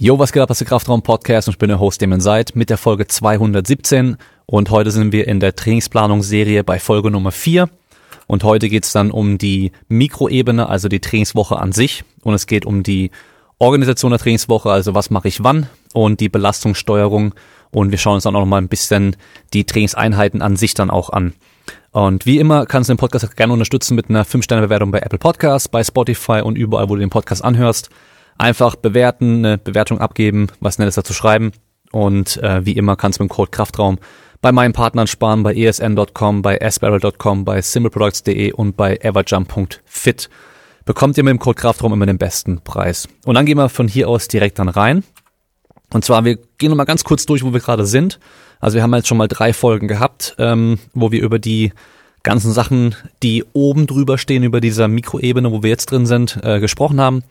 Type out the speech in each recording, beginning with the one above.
Jo, was geht ab, das ist der Kraftraum Podcast und ich bin der Host, dem seid, mit der Folge 217 und heute sind wir in der Trainingsplanungsserie bei Folge Nummer 4 und heute geht's dann um die Mikroebene, also die Trainingswoche an sich. Und es geht um die Organisation der Trainingswoche, also was mache ich wann und die Belastungssteuerung. Und wir schauen uns dann auch noch mal ein bisschen die Trainingseinheiten an sich dann auch an. Und wie immer kannst du den Podcast gerne unterstützen mit einer 5-Sterne-Bewertung bei Apple Podcasts, bei Spotify und überall, wo du den Podcast anhörst. Einfach bewerten, eine Bewertung abgeben, was Nettes dazu schreiben. Und äh, wie immer kannst du mit dem Code Kraftraum bei meinen Partnern sparen, bei esn.com, bei sbarrel.com, bei simpleproducts.de und bei everjump.fit. Bekommt ihr mit dem Code Kraftraum immer den besten Preis. Und dann gehen wir von hier aus direkt dann rein. Und zwar, wir gehen nochmal ganz kurz durch, wo wir gerade sind. Also wir haben jetzt schon mal drei Folgen gehabt, ähm, wo wir über die ganzen Sachen, die oben drüber stehen, über dieser Mikroebene, wo wir jetzt drin sind, äh, gesprochen haben.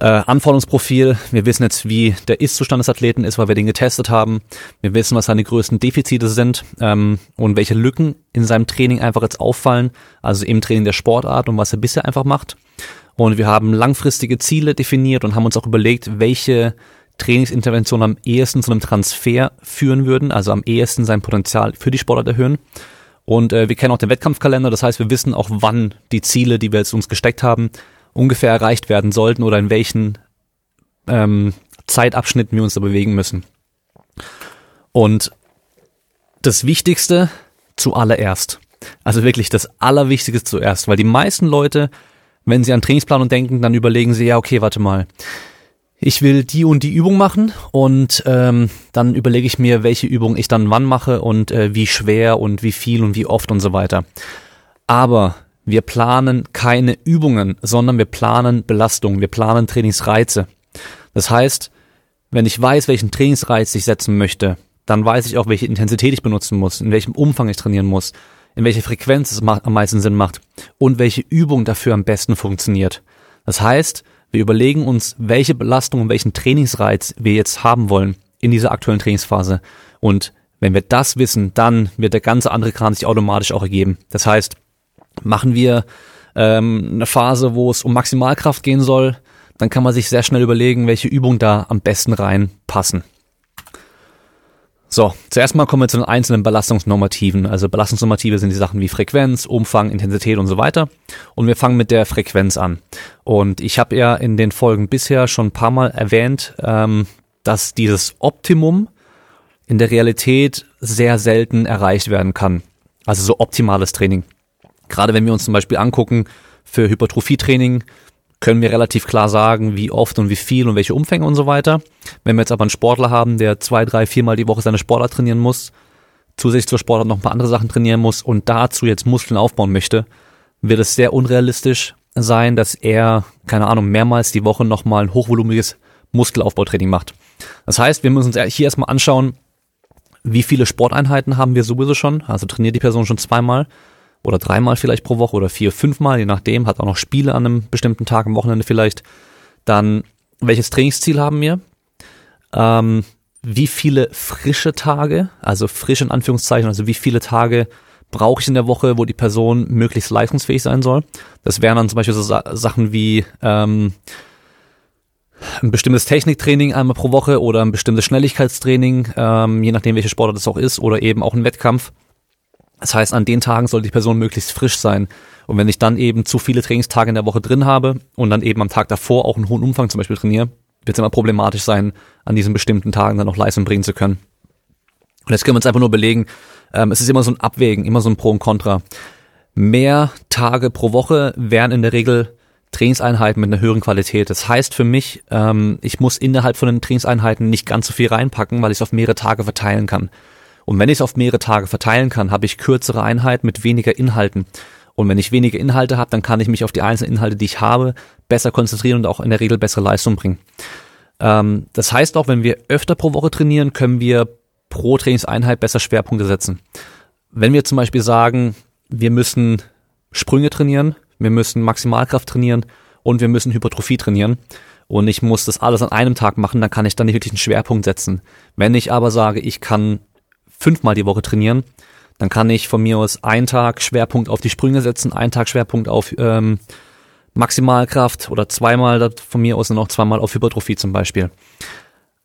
Äh, Anforderungsprofil, wir wissen jetzt, wie der Ist-Zustand des Athleten ist, weil wir den getestet haben. Wir wissen, was seine größten Defizite sind ähm, und welche Lücken in seinem Training einfach jetzt auffallen, also im Training der Sportart und was er bisher einfach macht. Und wir haben langfristige Ziele definiert und haben uns auch überlegt, welche Trainingsinterventionen am ehesten zu einem Transfer führen würden, also am ehesten sein Potenzial für die Sportart erhöhen. Und äh, wir kennen auch den Wettkampfkalender, das heißt, wir wissen auch, wann die Ziele, die wir jetzt uns gesteckt haben, ungefähr erreicht werden sollten oder in welchen ähm, Zeitabschnitten wir uns da bewegen müssen. Und das Wichtigste zuallererst, also wirklich das Allerwichtigste zuerst, weil die meisten Leute, wenn sie an Trainingsplanung denken, dann überlegen sie, ja, okay, warte mal, ich will die und die Übung machen und ähm, dann überlege ich mir, welche Übung ich dann wann mache und äh, wie schwer und wie viel und wie oft und so weiter. Aber wir planen keine Übungen, sondern wir planen Belastungen, wir planen Trainingsreize. Das heißt, wenn ich weiß, welchen Trainingsreiz ich setzen möchte, dann weiß ich auch, welche Intensität ich benutzen muss, in welchem Umfang ich trainieren muss, in welcher Frequenz es am meisten Sinn macht und welche Übung dafür am besten funktioniert. Das heißt, wir überlegen uns, welche Belastung und welchen Trainingsreiz wir jetzt haben wollen in dieser aktuellen Trainingsphase. Und wenn wir das wissen, dann wird der ganze andere Kran sich automatisch auch ergeben. Das heißt, Machen wir ähm, eine Phase, wo es um Maximalkraft gehen soll, dann kann man sich sehr schnell überlegen, welche Übungen da am besten reinpassen. So, zuerst mal kommen wir zu den einzelnen Belastungsnormativen. Also Belastungsnormative sind die Sachen wie Frequenz, Umfang, Intensität und so weiter. Und wir fangen mit der Frequenz an. Und ich habe ja in den Folgen bisher schon ein paar Mal erwähnt, ähm, dass dieses Optimum in der Realität sehr selten erreicht werden kann. Also so optimales Training. Gerade wenn wir uns zum Beispiel angucken, für Hypertrophietraining können wir relativ klar sagen, wie oft und wie viel und welche Umfänge und so weiter. Wenn wir jetzt aber einen Sportler haben, der zwei, drei, viermal die Woche seine Sportart trainieren muss, zusätzlich zur Sportart noch ein paar andere Sachen trainieren muss und dazu jetzt Muskeln aufbauen möchte, wird es sehr unrealistisch sein, dass er, keine Ahnung, mehrmals die Woche nochmal ein hochvolumiges Muskelaufbautraining macht. Das heißt, wir müssen uns hier erstmal anschauen, wie viele Sporteinheiten haben wir sowieso schon, also trainiert die Person schon zweimal oder dreimal vielleicht pro Woche oder vier, fünfmal, je nachdem, hat auch noch Spiele an einem bestimmten Tag am Wochenende vielleicht. Dann, welches Trainingsziel haben wir? Ähm, wie viele frische Tage, also frisch in Anführungszeichen, also wie viele Tage brauche ich in der Woche, wo die Person möglichst leistungsfähig sein soll. Das wären dann zum Beispiel so Sa Sachen wie ähm, ein bestimmtes Techniktraining einmal pro Woche oder ein bestimmtes Schnelligkeitstraining, ähm, je nachdem welche Sportart das auch ist, oder eben auch ein Wettkampf. Das heißt, an den Tagen soll die Person möglichst frisch sein. Und wenn ich dann eben zu viele Trainingstage in der Woche drin habe und dann eben am Tag davor auch einen hohen Umfang zum Beispiel trainiere, wird es immer problematisch sein, an diesen bestimmten Tagen dann noch Leistung bringen zu können. Und jetzt können wir uns einfach nur belegen, ähm, es ist immer so ein Abwägen, immer so ein Pro und Contra. Mehr Tage pro Woche wären in der Regel Trainingseinheiten mit einer höheren Qualität. Das heißt für mich, ähm, ich muss innerhalb von den Trainingseinheiten nicht ganz so viel reinpacken, weil ich es auf mehrere Tage verteilen kann. Und wenn ich es auf mehrere Tage verteilen kann, habe ich kürzere Einheiten mit weniger Inhalten. Und wenn ich weniger Inhalte habe, dann kann ich mich auf die einzelnen Inhalte, die ich habe, besser konzentrieren und auch in der Regel bessere Leistung bringen. Ähm, das heißt auch, wenn wir öfter pro Woche trainieren, können wir pro Trainingseinheit besser Schwerpunkte setzen. Wenn wir zum Beispiel sagen, wir müssen Sprünge trainieren, wir müssen Maximalkraft trainieren und wir müssen Hypertrophie trainieren und ich muss das alles an einem Tag machen, dann kann ich dann nicht wirklich einen Schwerpunkt setzen. Wenn ich aber sage, ich kann fünfmal die Woche trainieren, dann kann ich von mir aus einen Tag Schwerpunkt auf die Sprünge setzen, einen Tag Schwerpunkt auf ähm, Maximalkraft oder zweimal von mir aus noch zweimal auf Hypertrophie zum Beispiel.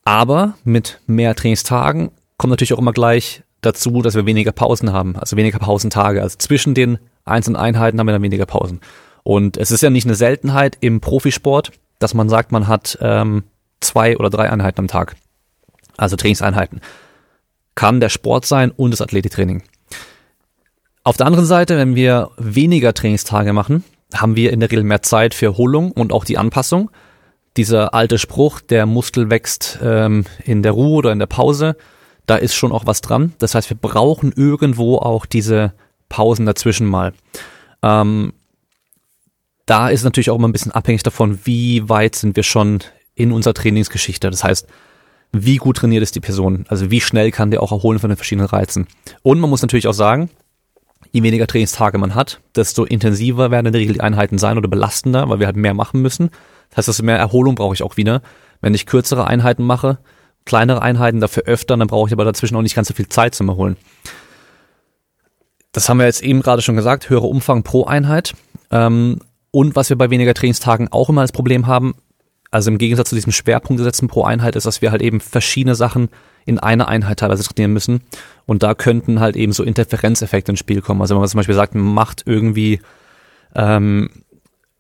Aber mit mehr Trainingstagen kommt natürlich auch immer gleich dazu, dass wir weniger Pausen haben, also weniger Pausentage. Also zwischen den einzelnen Einheiten haben wir dann weniger Pausen. Und es ist ja nicht eine Seltenheit im Profisport, dass man sagt, man hat ähm, zwei oder drei Einheiten am Tag. Also Trainingseinheiten. Kann der Sport sein und das Athletiktraining. Auf der anderen Seite, wenn wir weniger Trainingstage machen, haben wir in der Regel mehr Zeit für Erholung und auch die Anpassung. Dieser alte Spruch, der Muskel wächst ähm, in der Ruhe oder in der Pause, da ist schon auch was dran. Das heißt, wir brauchen irgendwo auch diese Pausen dazwischen mal. Ähm, da ist natürlich auch immer ein bisschen abhängig davon, wie weit sind wir schon in unserer Trainingsgeschichte. Das heißt, wie gut trainiert ist die Person? Also wie schnell kann der auch erholen von den verschiedenen Reizen? Und man muss natürlich auch sagen, je weniger Trainingstage man hat, desto intensiver werden in der Regel die Einheiten sein oder belastender, weil wir halt mehr machen müssen. Das heißt, desto mehr Erholung brauche ich auch wieder. Wenn ich kürzere Einheiten mache, kleinere Einheiten dafür öfter, dann brauche ich aber dazwischen auch nicht ganz so viel Zeit zum Erholen. Das haben wir jetzt eben gerade schon gesagt, höherer Umfang pro Einheit. Ähm, und was wir bei weniger Trainingstagen auch immer als Problem haben, also im Gegensatz zu diesem Schwerpunkt setzen pro Einheit, ist, dass wir halt eben verschiedene Sachen in einer Einheit teilweise trainieren müssen. Und da könnten halt eben so Interferenzeffekte ins Spiel kommen. Also wenn man zum Beispiel sagt, man macht irgendwie ähm,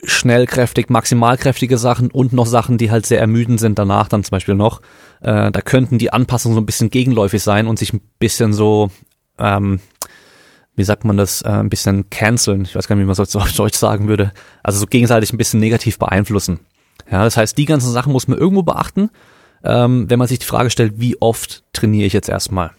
schnellkräftig, maximalkräftige Sachen und noch Sachen, die halt sehr ermüdend sind danach dann zum Beispiel noch. Äh, da könnten die Anpassungen so ein bisschen gegenläufig sein und sich ein bisschen so, ähm, wie sagt man das, äh, ein bisschen canceln. Ich weiß gar nicht, wie man das auf Deutsch sagen würde. Also so gegenseitig ein bisschen negativ beeinflussen. Ja, das heißt, die ganzen Sachen muss man irgendwo beachten, ähm, wenn man sich die Frage stellt, wie oft trainiere ich jetzt erstmal.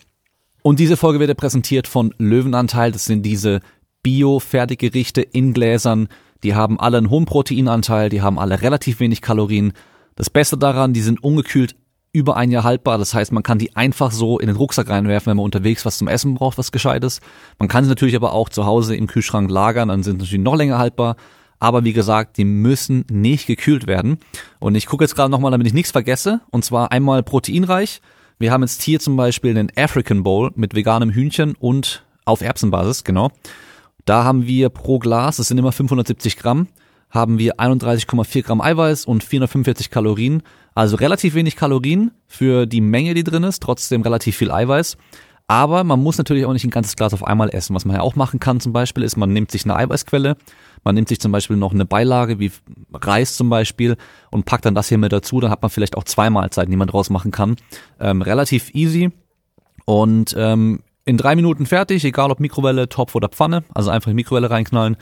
Und diese Folge wird ja präsentiert von Löwenanteil. Das sind diese Bio-Fertiggerichte in Gläsern, die haben alle einen hohen Proteinanteil, die haben alle relativ wenig Kalorien. Das Beste daran, die sind ungekühlt über ein Jahr haltbar. Das heißt, man kann die einfach so in den Rucksack reinwerfen, wenn man unterwegs was zum Essen braucht, was Gescheites. Man kann sie natürlich aber auch zu Hause im Kühlschrank lagern, dann sind sie natürlich noch länger haltbar. Aber wie gesagt, die müssen nicht gekühlt werden. Und ich gucke jetzt gerade nochmal, damit ich nichts vergesse. Und zwar einmal proteinreich. Wir haben jetzt hier zum Beispiel den African Bowl mit veganem Hühnchen und auf Erbsenbasis, genau. Da haben wir pro Glas, das sind immer 570 Gramm, haben wir 31,4 Gramm Eiweiß und 445 Kalorien. Also relativ wenig Kalorien für die Menge, die drin ist, trotzdem relativ viel Eiweiß. Aber man muss natürlich auch nicht ein ganzes Glas auf einmal essen. Was man ja auch machen kann zum Beispiel, ist, man nimmt sich eine Eiweißquelle, man nimmt sich zum Beispiel noch eine Beilage wie Reis zum Beispiel und packt dann das hier mit dazu. Dann hat man vielleicht auch zwei Mahlzeiten, die man draus machen kann. Ähm, relativ easy. Und ähm, in drei Minuten fertig, egal ob Mikrowelle, Topf oder Pfanne. Also einfach in die Mikrowelle reinknallen,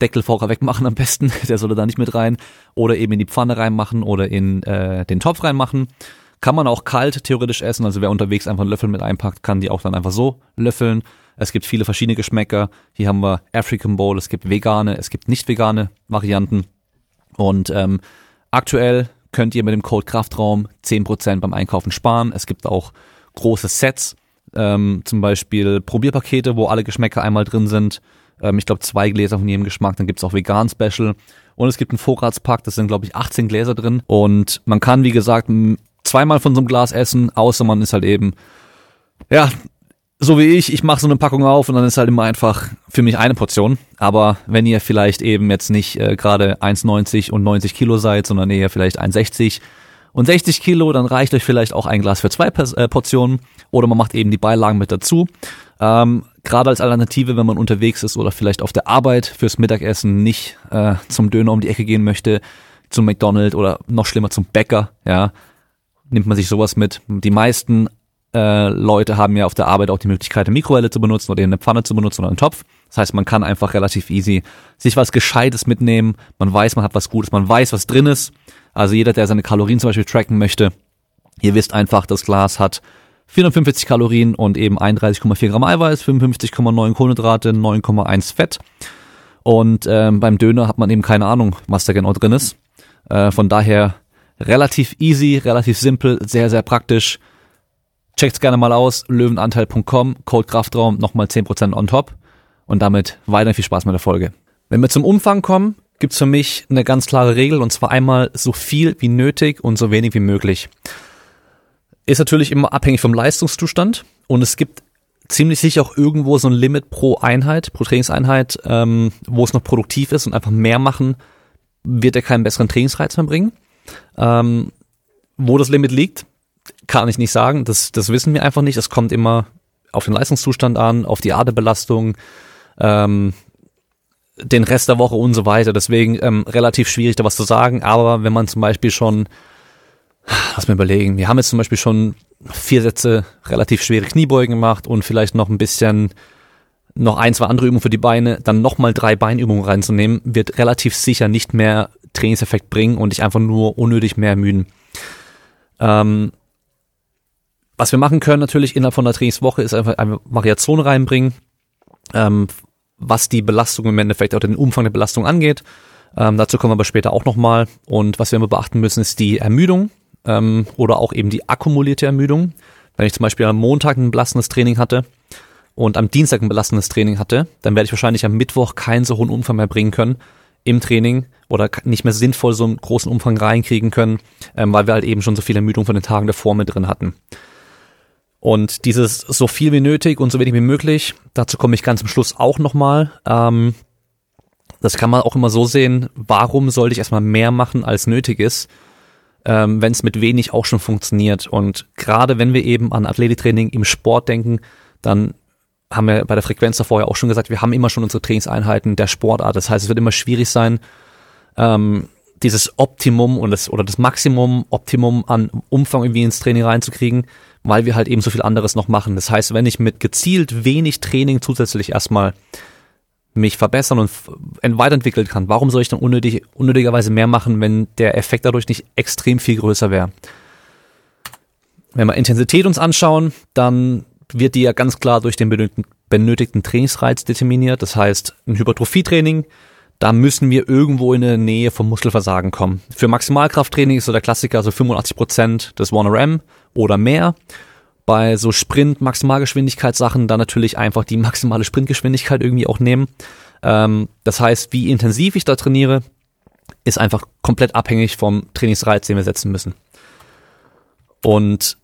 Deckel vorher wegmachen am besten, der solle da nicht mit rein. Oder eben in die Pfanne reinmachen oder in äh, den Topf reinmachen. Kann man auch kalt theoretisch essen, also wer unterwegs einfach einen Löffel mit einpackt, kann die auch dann einfach so löffeln. Es gibt viele verschiedene Geschmäcker. Hier haben wir African Bowl, es gibt vegane, es gibt nicht vegane Varianten. Und ähm, aktuell könnt ihr mit dem Code Kraftraum 10% beim Einkaufen sparen. Es gibt auch große Sets ähm, zum Beispiel Probierpakete, wo alle Geschmäcker einmal drin sind. Ähm, ich glaube zwei Gläser von jedem Geschmack. Dann gibt's auch Vegan Special. Und es gibt einen Vorratspack, das sind glaube ich 18 Gläser drin. Und man kann, wie gesagt, zweimal von so einem Glas essen, außer man ist halt eben, ja, so wie ich, ich mache so eine Packung auf und dann ist halt immer einfach für mich eine Portion. Aber wenn ihr vielleicht eben jetzt nicht äh, gerade 1,90 und 90 Kilo seid, sondern eher vielleicht 1,60 und 60 Kilo, dann reicht euch vielleicht auch ein Glas für zwei äh, Portionen oder man macht eben die Beilagen mit dazu. Ähm, Gerade als Alternative, wenn man unterwegs ist oder vielleicht auf der Arbeit fürs Mittagessen nicht äh, zum Döner um die Ecke gehen möchte, zum McDonald's oder noch schlimmer zum Bäcker, ja, nimmt man sich sowas mit. Die meisten äh, Leute haben ja auf der Arbeit auch die Möglichkeit, eine Mikrowelle zu benutzen oder eine Pfanne zu benutzen oder einen Topf. Das heißt, man kann einfach relativ easy sich was Gescheites mitnehmen. Man weiß, man hat was Gutes, man weiß, was drin ist. Also jeder, der seine Kalorien zum Beispiel tracken möchte, ihr wisst einfach, das Glas hat 450 Kalorien und eben 31,4 Gramm Eiweiß, 55,9 Kohlenhydrate, 9,1 Fett. Und ähm, beim Döner hat man eben keine Ahnung, was da genau drin ist. Äh, von daher relativ easy, relativ simpel, sehr, sehr praktisch. Checkt's gerne mal aus, löwenanteil.com, Code Kraftraum, nochmal 10% on top. Und damit weiter viel Spaß mit der Folge. Wenn wir zum Umfang kommen, gibt's für mich eine ganz klare Regel und zwar einmal so viel wie nötig und so wenig wie möglich. Ist natürlich immer abhängig vom Leistungszustand und es gibt ziemlich sicher auch irgendwo so ein Limit pro Einheit, pro Trainingseinheit, ähm, wo es noch produktiv ist und einfach mehr machen wird er keinen besseren Trainingsreiz mehr bringen. Ähm, wo das Limit liegt, kann ich nicht sagen. Das, das wissen wir einfach nicht. Es kommt immer auf den Leistungszustand an, auf die Aderbelastung, ähm, den Rest der Woche und so weiter. Deswegen ähm, relativ schwierig da was zu sagen. Aber wenn man zum Beispiel schon, lass mir überlegen, wir haben jetzt zum Beispiel schon vier Sätze relativ schwere Kniebeugen gemacht und vielleicht noch ein bisschen noch ein, zwei andere Übungen für die Beine, dann nochmal drei Beinübungen reinzunehmen, wird relativ sicher nicht mehr Trainingseffekt bringen und dich einfach nur unnötig mehr ermüden. Ähm, was wir machen können natürlich innerhalb von der Trainingswoche ist einfach eine Variation reinbringen, ähm, was die Belastung im Endeffekt oder den Umfang der Belastung angeht. Ähm, dazu kommen wir aber später auch nochmal. Und was wir immer beachten müssen, ist die Ermüdung ähm, oder auch eben die akkumulierte Ermüdung. Wenn ich zum Beispiel am Montag ein belastendes Training hatte und am Dienstag ein belastendes Training hatte, dann werde ich wahrscheinlich am Mittwoch keinen so hohen Umfang mehr bringen können im Training oder nicht mehr sinnvoll so einen großen Umfang reinkriegen können, ähm, weil wir halt eben schon so viel Ermüdung von den Tagen davor mit drin hatten. Und dieses so viel wie nötig und so wenig wie möglich, dazu komme ich ganz am Schluss auch nochmal. Ähm, das kann man auch immer so sehen, warum sollte ich erstmal mehr machen, als nötig ist, ähm, wenn es mit wenig auch schon funktioniert. Und gerade wenn wir eben an Athletiktraining im Sport denken, dann haben wir bei der Frequenz davor ja auch schon gesagt, wir haben immer schon unsere Trainingseinheiten der Sportart. Das heißt, es wird immer schwierig sein, ähm, dieses Optimum und das oder das Maximum, Optimum an Umfang irgendwie ins Training reinzukriegen, weil wir halt eben so viel anderes noch machen. Das heißt, wenn ich mit gezielt wenig Training zusätzlich erstmal mich verbessern und weiterentwickeln kann, warum soll ich dann unnötig, unnötigerweise mehr machen, wenn der Effekt dadurch nicht extrem viel größer wäre? Wenn wir Intensität uns anschauen, dann wird die ja ganz klar durch den benötigten, benötigten Trainingsreiz determiniert. Das heißt, ein Hypertrophietraining da müssen wir irgendwo in der Nähe vom Muskelversagen kommen. Für Maximalkrafttraining ist so der Klassiker so 85 Prozent des 1RM oder mehr. Bei so Sprint-Maximalgeschwindigkeitssachen dann natürlich einfach die maximale Sprintgeschwindigkeit irgendwie auch nehmen. Ähm, das heißt, wie intensiv ich da trainiere, ist einfach komplett abhängig vom Trainingsreiz, den wir setzen müssen. Und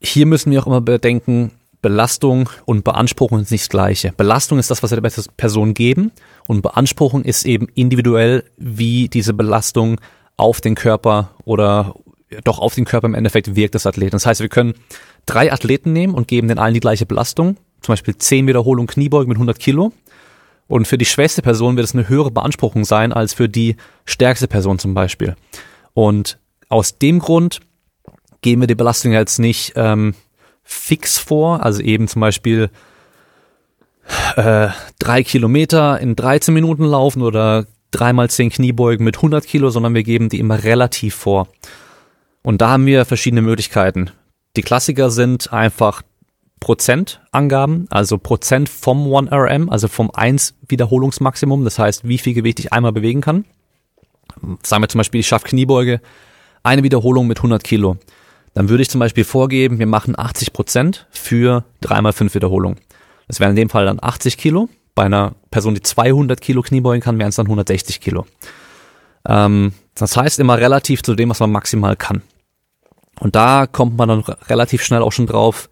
hier müssen wir auch immer bedenken, Belastung und Beanspruchung ist nicht das gleiche. Belastung ist das, was wir der Person geben und Beanspruchung ist eben individuell, wie diese Belastung auf den Körper oder doch auf den Körper im Endeffekt wirkt des Athleten. Das heißt, wir können drei Athleten nehmen und geben den allen die gleiche Belastung, zum Beispiel zehn Wiederholungen Kniebeugen mit 100 Kilo. Und für die schwächste Person wird es eine höhere Beanspruchung sein als für die stärkste Person zum Beispiel. Und aus dem Grund geben wir die Belastung jetzt nicht ähm, fix vor, also eben zum Beispiel äh, drei Kilometer in 13 Minuten laufen oder dreimal zehn Kniebeugen mit 100 Kilo, sondern wir geben die immer relativ vor. Und da haben wir verschiedene Möglichkeiten. Die Klassiker sind einfach Prozentangaben, also Prozent vom 1RM, also vom 1 Wiederholungsmaximum, das heißt, wie viel Gewicht ich einmal bewegen kann. Sagen wir zum Beispiel, ich schaffe Kniebeuge, eine Wiederholung mit 100 Kilo dann würde ich zum Beispiel vorgeben, wir machen 80 Prozent für 3x5 Wiederholungen. Das wären in dem Fall dann 80 Kilo. Bei einer Person, die 200 Kilo Kniebeugen kann, wären es dann 160 Kilo. Ähm, das heißt immer relativ zu dem, was man maximal kann. Und da kommt man dann relativ schnell auch schon drauf.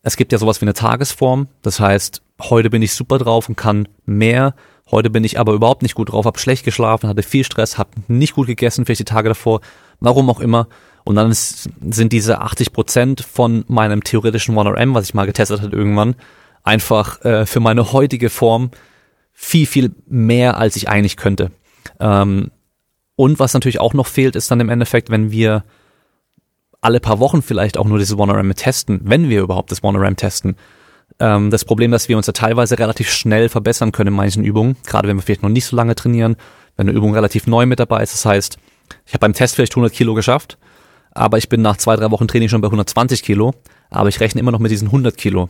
Es gibt ja sowas wie eine Tagesform. Das heißt, heute bin ich super drauf und kann mehr. Heute bin ich aber überhaupt nicht gut drauf, habe schlecht geschlafen, hatte viel Stress, habe nicht gut gegessen, vielleicht die Tage davor, warum auch immer. Und dann ist, sind diese 80 Prozent von meinem theoretischen 1RM, was ich mal getestet hat irgendwann, einfach äh, für meine heutige Form viel, viel mehr, als ich eigentlich könnte. Ähm, und was natürlich auch noch fehlt, ist dann im Endeffekt, wenn wir alle paar Wochen vielleicht auch nur dieses 1RM testen, wenn wir überhaupt das 1RM testen. Ähm, das Problem, dass wir uns ja teilweise relativ schnell verbessern können in manchen Übungen, gerade wenn wir vielleicht noch nicht so lange trainieren, wenn eine Übung relativ neu mit dabei ist. Das heißt, ich habe beim Test vielleicht 100 Kilo geschafft aber ich bin nach zwei, drei Wochen Training schon bei 120 Kilo, aber ich rechne immer noch mit diesen 100 Kilo.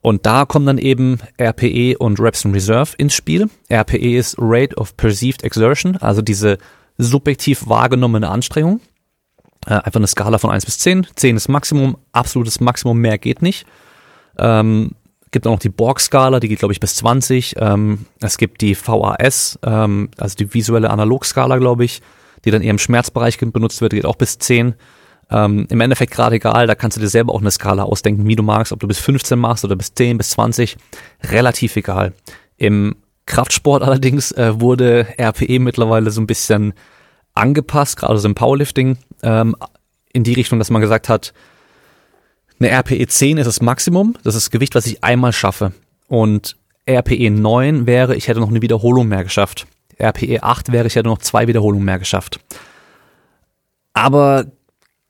Und da kommen dann eben RPE und Reps in Reserve ins Spiel. RPE ist Rate of Perceived Exertion, also diese subjektiv wahrgenommene Anstrengung. Äh, einfach eine Skala von 1 bis 10. 10 ist Maximum, absolutes Maximum, mehr geht nicht. Ähm, gibt auch noch die Borg-Skala, die geht, glaube ich, bis 20. Ähm, es gibt die VAS, ähm, also die visuelle Analogskala, glaube ich die dann eher im Schmerzbereich benutzt wird, geht auch bis 10. Ähm, Im Endeffekt gerade egal, da kannst du dir selber auch eine Skala ausdenken, wie du magst, ob du bis 15 machst oder bis 10, bis 20, relativ egal. Im Kraftsport allerdings äh, wurde RPE mittlerweile so ein bisschen angepasst, gerade so im Powerlifting, ähm, in die Richtung, dass man gesagt hat, eine RPE 10 ist das Maximum, das ist das Gewicht, was ich einmal schaffe. Und RPE 9 wäre, ich hätte noch eine Wiederholung mehr geschafft. RPE 8 wäre, ich hätte noch zwei Wiederholungen mehr geschafft. Aber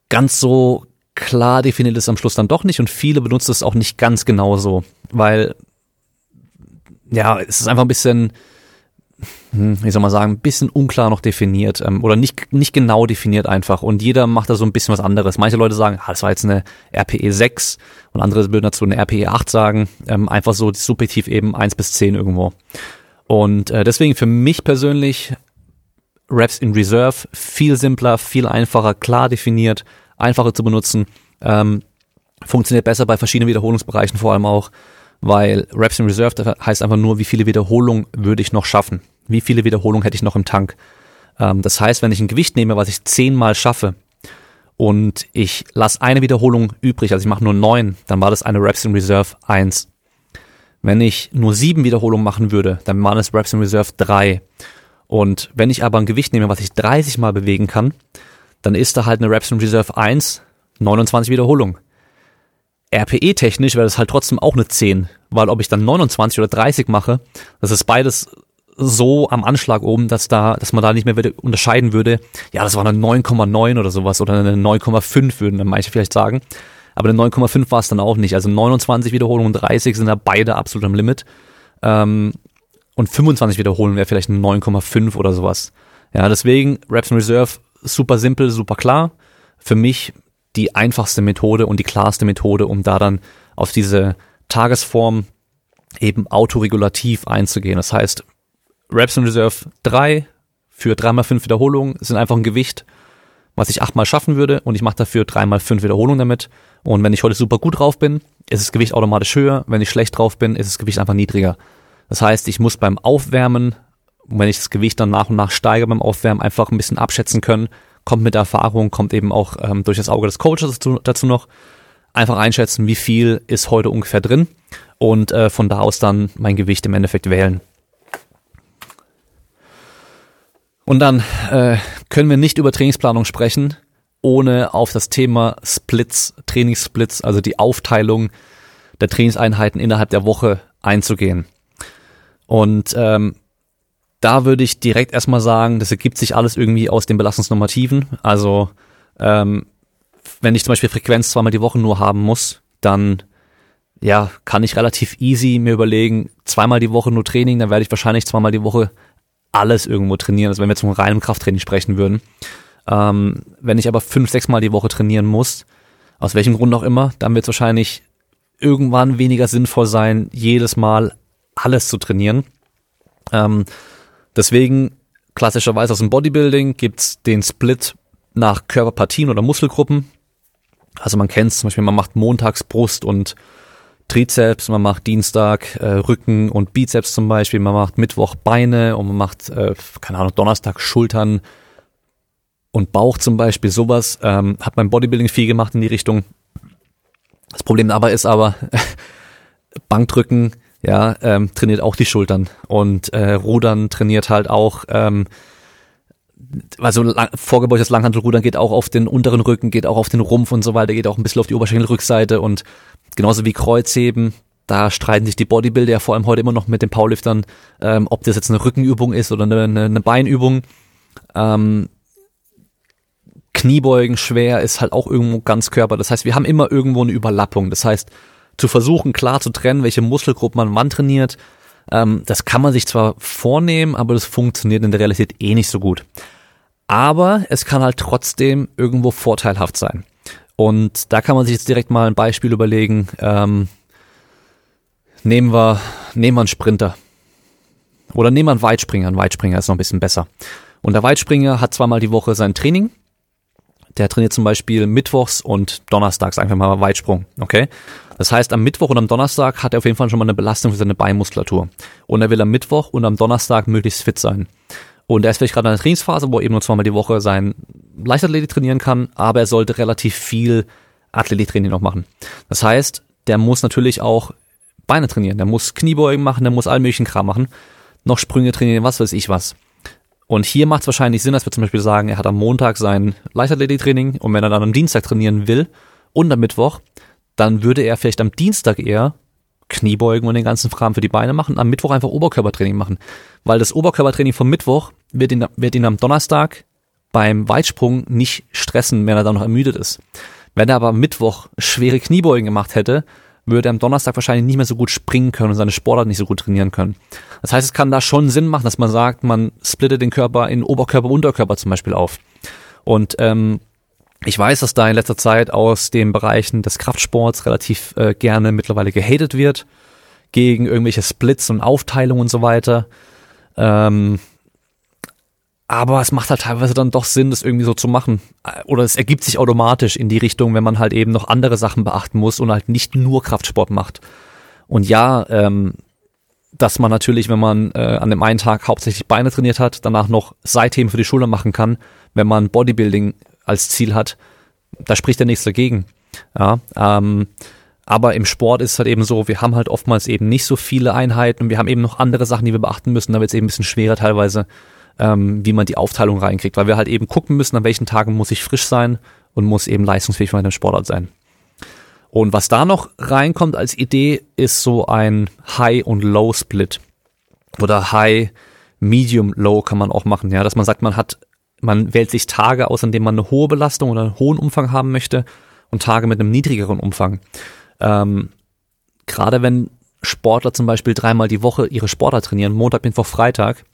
ganz so klar definiert es am Schluss dann doch nicht und viele benutzen es auch nicht ganz genauso, weil ja, es ist einfach ein bisschen, hm, wie soll man sagen, ein bisschen unklar noch definiert ähm, oder nicht, nicht genau definiert einfach und jeder macht da so ein bisschen was anderes. Manche Leute sagen, ah, das war jetzt eine RPE 6 und andere würden dazu eine RPE 8 sagen, ähm, einfach so subjektiv eben 1 bis 10 irgendwo. Und äh, deswegen für mich persönlich Raps in Reserve viel simpler, viel einfacher, klar definiert, einfacher zu benutzen, ähm, funktioniert besser bei verschiedenen Wiederholungsbereichen vor allem auch weil Reps in Reserve heißt einfach nur, wie viele Wiederholungen würde ich noch schaffen? Wie viele Wiederholungen hätte ich noch im Tank? Ähm, das heißt, wenn ich ein Gewicht nehme, was ich zehnmal schaffe und ich lasse eine Wiederholung übrig, also ich mache nur neun, dann war das eine Reps in Reserve eins. Wenn ich nur sieben Wiederholungen machen würde, dann waren es Reps in Reserve drei. Und wenn ich aber ein Gewicht nehme, was ich 30 mal bewegen kann, dann ist da halt eine Reps in Reserve 1, 29 Wiederholungen. RPE-technisch wäre das halt trotzdem auch eine 10, weil ob ich dann 29 oder 30 mache, das ist beides so am Anschlag oben, dass da, dass man da nicht mehr unterscheiden würde, ja, das war eine 9,9 oder sowas oder eine 9,5 würden dann manche vielleicht sagen. Aber eine 9,5 war es dann auch nicht. Also 29 Wiederholungen und 30 sind da beide absolut am Limit. Ähm, und 25 Wiederholungen wäre vielleicht eine 9,5 oder sowas. Ja, deswegen Reps in Reserve super simpel, super klar. Für mich die einfachste Methode und die klarste Methode, um da dann auf diese Tagesform eben autoregulativ einzugehen. Das heißt, Reps in Reserve 3 für 3x5 Wiederholungen sind einfach ein Gewicht, was ich achtmal schaffen würde und ich mache dafür 3x5 Wiederholungen damit. Und wenn ich heute super gut drauf bin, ist das Gewicht automatisch höher. Wenn ich schlecht drauf bin, ist das Gewicht einfach niedriger. Das heißt, ich muss beim Aufwärmen, wenn ich das Gewicht dann nach und nach steige beim Aufwärmen, einfach ein bisschen abschätzen können, kommt mit Erfahrung, kommt eben auch ähm, durch das Auge des Coaches dazu, dazu noch. Einfach einschätzen, wie viel ist heute ungefähr drin und äh, von da aus dann mein Gewicht im Endeffekt wählen. Und dann äh, können wir nicht über Trainingsplanung sprechen, ohne auf das Thema Splits, Trainingssplits, also die Aufteilung der Trainingseinheiten innerhalb der Woche einzugehen. Und ähm, da würde ich direkt erstmal sagen, das ergibt sich alles irgendwie aus den Belastungsnormativen. Also ähm, wenn ich zum Beispiel Frequenz zweimal die Woche nur haben muss, dann ja, kann ich relativ easy mir überlegen, zweimal die Woche nur Training, dann werde ich wahrscheinlich zweimal die Woche alles irgendwo trainieren, also wenn wir zum reinen Krafttraining sprechen würden. Ähm, wenn ich aber fünf, sechs Mal die Woche trainieren muss, aus welchem Grund auch immer, dann wird es wahrscheinlich irgendwann weniger sinnvoll sein, jedes Mal alles zu trainieren. Ähm, Deswegen klassischerweise aus dem Bodybuilding gibt's den Split nach Körperpartien oder Muskelgruppen. Also man kennt zum Beispiel, man macht montags Brust und Trizeps, man macht Dienstag äh, Rücken und Bizeps zum Beispiel, man macht Mittwoch Beine und man macht, äh, keine Ahnung, Donnerstag Schultern und Bauch zum Beispiel, sowas. Ähm, hat beim Bodybuilding viel gemacht in die Richtung. Das Problem dabei ist aber, Bankdrücken ja, ähm, trainiert auch die Schultern und äh, Rudern trainiert halt auch, ähm, also lang, vorgebeugtes Langhantelrudern geht auch auf den unteren Rücken, geht auch auf den Rumpf und so weiter, geht auch ein bisschen auf die Oberschenkelrückseite und genauso wie Kreuzheben, da streiten sich die Bodybuilder ja vor allem heute immer noch mit den Powerliftern, ähm, ob das jetzt eine Rückenübung ist oder eine, eine, Beinübung. Ähm, Kniebeugen schwer ist halt auch irgendwo ganz Körper. Das heißt, wir haben immer irgendwo eine Überlappung. Das heißt, zu versuchen, klar zu trennen, welche Muskelgruppen man wann trainiert. Ähm, das kann man sich zwar vornehmen, aber das funktioniert in der Realität eh nicht so gut. Aber es kann halt trotzdem irgendwo vorteilhaft sein. Und da kann man sich jetzt direkt mal ein Beispiel überlegen. Ähm, nehmen wir, nehmen wir einen Sprinter. Oder nehmen wir einen Weitspringer. Ein Weitspringer ist noch ein bisschen besser. Und der Weitspringer hat zweimal die Woche sein Training. Der trainiert zum Beispiel mittwochs und donnerstags einfach mal Weitsprung. Okay? Das heißt, am Mittwoch und am Donnerstag hat er auf jeden Fall schon mal eine Belastung für seine Beinmuskulatur. Und er will am Mittwoch und am Donnerstag möglichst fit sein. Und er ist vielleicht gerade in einer Trainingsphase, wo er eben nur zweimal die Woche sein Leichtathletik trainieren kann, aber er sollte relativ viel Athletiktraining noch machen. Das heißt, der muss natürlich auch Beine trainieren, der muss Kniebeugen machen, der muss all möglichen Kram machen. noch Sprünge trainieren, was weiß ich was. Und hier macht es wahrscheinlich Sinn, dass wir zum Beispiel sagen, er hat am Montag sein Leichtathletiktraining und wenn er dann am Dienstag trainieren will und am Mittwoch, dann würde er vielleicht am Dienstag eher Kniebeugen und den ganzen Kram für die Beine machen, am Mittwoch einfach Oberkörpertraining machen. Weil das Oberkörpertraining vom Mittwoch wird ihn, wird ihn am Donnerstag beim Weitsprung nicht stressen, wenn er dann noch ermüdet ist. Wenn er aber Mittwoch schwere Kniebeugen gemacht hätte, würde er am Donnerstag wahrscheinlich nicht mehr so gut springen können und seine Sportart nicht so gut trainieren können. Das heißt, es kann da schon Sinn machen, dass man sagt, man splittet den Körper in Oberkörper, Unterkörper zum Beispiel auf. Und ähm, ich weiß, dass da in letzter Zeit aus den Bereichen des Kraftsports relativ äh, gerne mittlerweile gehatet wird gegen irgendwelche Splits und Aufteilungen und so weiter. Ähm, aber es macht halt teilweise dann doch Sinn, das irgendwie so zu machen. Oder es ergibt sich automatisch in die Richtung, wenn man halt eben noch andere Sachen beachten muss und halt nicht nur Kraftsport macht. Und ja, ähm, dass man natürlich, wenn man äh, an dem einen Tag hauptsächlich Beine trainiert hat, danach noch Seitheben für die Schulter machen kann, wenn man Bodybuilding als Ziel hat, da spricht ja nichts dagegen. Ja, ähm, aber im Sport ist es halt eben so, wir haben halt oftmals eben nicht so viele Einheiten und wir haben eben noch andere Sachen, die wir beachten müssen. Da wird es eben ein bisschen schwerer teilweise, ähm, wie man die Aufteilung reinkriegt, weil wir halt eben gucken müssen, an welchen Tagen muss ich frisch sein und muss eben leistungsfähig für meinen Sportart sein. Und was da noch reinkommt als Idee, ist so ein High- und Low-Split. Oder High, Medium, Low kann man auch machen, ja, dass man sagt, man hat, man wählt sich Tage aus, an denen man eine hohe Belastung oder einen hohen Umfang haben möchte und Tage mit einem niedrigeren Umfang. Ähm, Gerade wenn Sportler zum Beispiel dreimal die Woche ihre Sportler trainieren, Montag, Mittwoch, Freitag,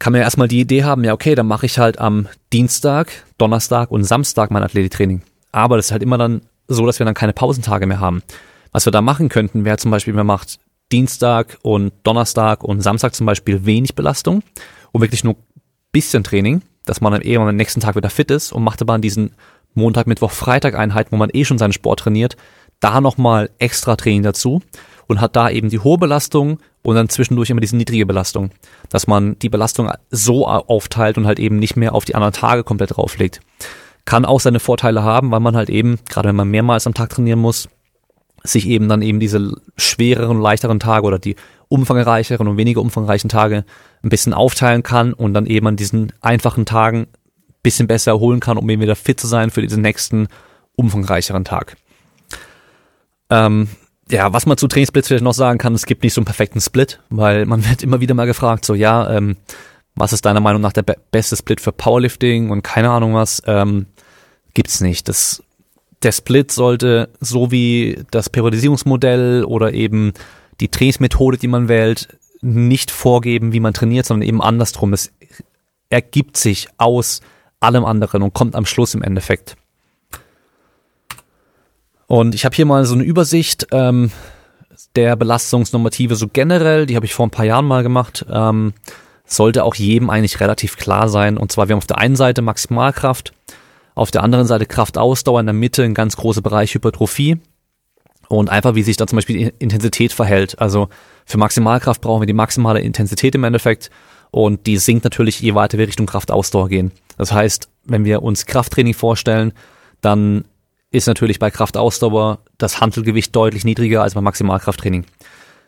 kann man ja erstmal die Idee haben, ja okay, dann mache ich halt am Dienstag, Donnerstag und Samstag mein Athletiktraining. Aber das ist halt immer dann so, dass wir dann keine Pausentage mehr haben. Was wir da machen könnten, wäre zum Beispiel, man macht Dienstag und Donnerstag und Samstag zum Beispiel wenig Belastung und wirklich nur bisschen Training, dass man dann eh am nächsten Tag wieder fit ist und macht aber an diesen Montag, Mittwoch, Freitag Einheiten, wo man eh schon seinen Sport trainiert, da nochmal extra Training dazu und hat da eben die hohe Belastung und dann zwischendurch immer diese niedrige Belastung, dass man die Belastung so aufteilt und halt eben nicht mehr auf die anderen Tage komplett drauflegt. Kann auch seine Vorteile haben, weil man halt eben, gerade wenn man mehrmals am Tag trainieren muss, sich eben dann eben diese schwereren, leichteren Tage oder die umfangreicheren und weniger umfangreichen Tage ein bisschen aufteilen kann und dann eben an diesen einfachen Tagen bisschen besser erholen kann, um eben wieder fit zu sein für diesen nächsten umfangreicheren Tag. Ähm, ja, was man zu Trainingssplits vielleicht noch sagen kann, es gibt nicht so einen perfekten Split, weil man wird immer wieder mal gefragt, so ja, ähm, was ist deiner Meinung nach der be beste Split für Powerlifting und keine Ahnung was, ähm, gibt's nicht. Das, der Split sollte so wie das Periodisierungsmodell oder eben die Trainingsmethode, die man wählt, nicht vorgeben, wie man trainiert, sondern eben andersrum. Es ergibt sich aus allem anderen und kommt am Schluss im Endeffekt. Und ich habe hier mal so eine Übersicht ähm, der Belastungsnormative so generell, die habe ich vor ein paar Jahren mal gemacht. Ähm, sollte auch jedem eigentlich relativ klar sein. Und zwar, wir haben auf der einen Seite Maximalkraft, auf der anderen Seite Kraftausdauer, in der Mitte ein ganz großer Bereich Hypertrophie und einfach, wie sich da zum Beispiel die Intensität verhält. Also für Maximalkraft brauchen wir die maximale Intensität im Endeffekt und die sinkt natürlich, je weiter wir Richtung Kraftausdauer gehen. Das heißt, wenn wir uns Krafttraining vorstellen, dann ist natürlich bei Kraftausdauer das Handelgewicht deutlich niedriger als beim Maximalkrafttraining.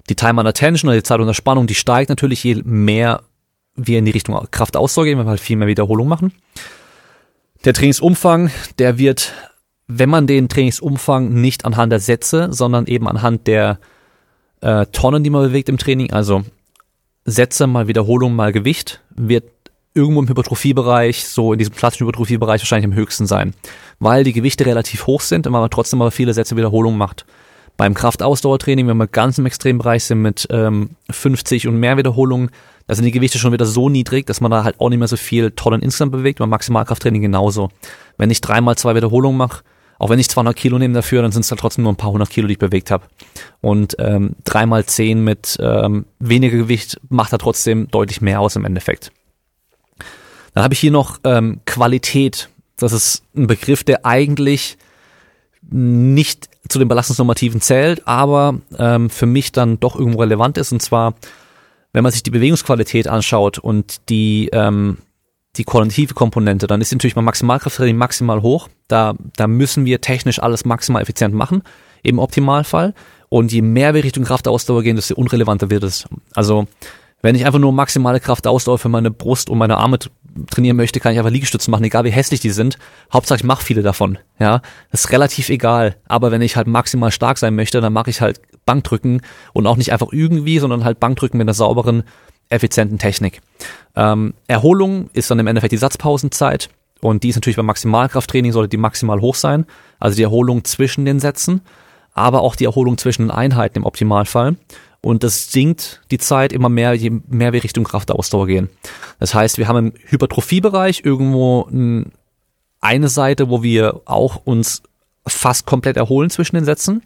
Die Time under Tension oder die Zeit unter Spannung, die steigt natürlich, je mehr wir in die Richtung Kraftausdauer gehen, wenn wir halt viel mehr Wiederholung machen. Der Trainingsumfang, der wird, wenn man den Trainingsumfang nicht anhand der Sätze, sondern eben anhand der äh, Tonnen, die man bewegt im Training, also Sätze mal Wiederholung mal Gewicht, wird irgendwo im Hypertrophiebereich, so in diesem klassischen Hypertrophiebereich wahrscheinlich am höchsten sein, weil die Gewichte relativ hoch sind und man trotzdem aber viele Sätze Wiederholung macht. Beim Kraftausdauertraining, wenn wir ganz im Extrembereich sind mit ähm, 50 und mehr Wiederholungen, da sind die Gewichte schon wieder so niedrig, dass man da halt auch nicht mehr so viel Tonnen insgesamt bewegt, beim Maximalkrafttraining genauso. Wenn ich dreimal zwei Wiederholungen mache, auch wenn ich 200 Kilo nehme dafür, dann sind es halt trotzdem nur ein paar hundert Kilo, die ich bewegt habe. Und ähm, dreimal zehn mit ähm, weniger Gewicht macht da trotzdem deutlich mehr aus im Endeffekt. Dann habe ich hier noch ähm, Qualität. Das ist ein Begriff, der eigentlich nicht zu den Belastungsnormativen zählt, aber ähm, für mich dann doch irgendwo relevant ist. Und zwar, wenn man sich die Bewegungsqualität anschaut und die, ähm, die koordinative Komponente, dann ist natürlich mein Maximalkrafttraining maximal hoch. Da, da müssen wir technisch alles maximal effizient machen, im Optimalfall. Und je mehr wir Richtung Kraftausdauer gehen, desto unrelevanter wird es. Also Wenn ich einfach nur maximale Kraft Ausdauer für meine Brust und meine Arme trainieren möchte, kann ich einfach Liegestütze machen, egal wie hässlich die sind. Hauptsache ich mache viele davon. Ja, das ist relativ egal. Aber wenn ich halt maximal stark sein möchte, dann mache ich halt Bankdrücken und auch nicht einfach irgendwie, sondern halt Bankdrücken mit einer sauberen, effizienten Technik. Ähm, Erholung ist dann im Endeffekt die Satzpausenzeit und die ist natürlich beim Maximalkrafttraining sollte die maximal hoch sein, also die Erholung zwischen den Sätzen, aber auch die Erholung zwischen den Einheiten im Optimalfall. Und das sinkt die Zeit immer mehr, je mehr wir Richtung Kraftausdauer gehen. Das heißt, wir haben im Hypertrophiebereich irgendwo eine Seite, wo wir auch uns fast komplett erholen zwischen den Sätzen,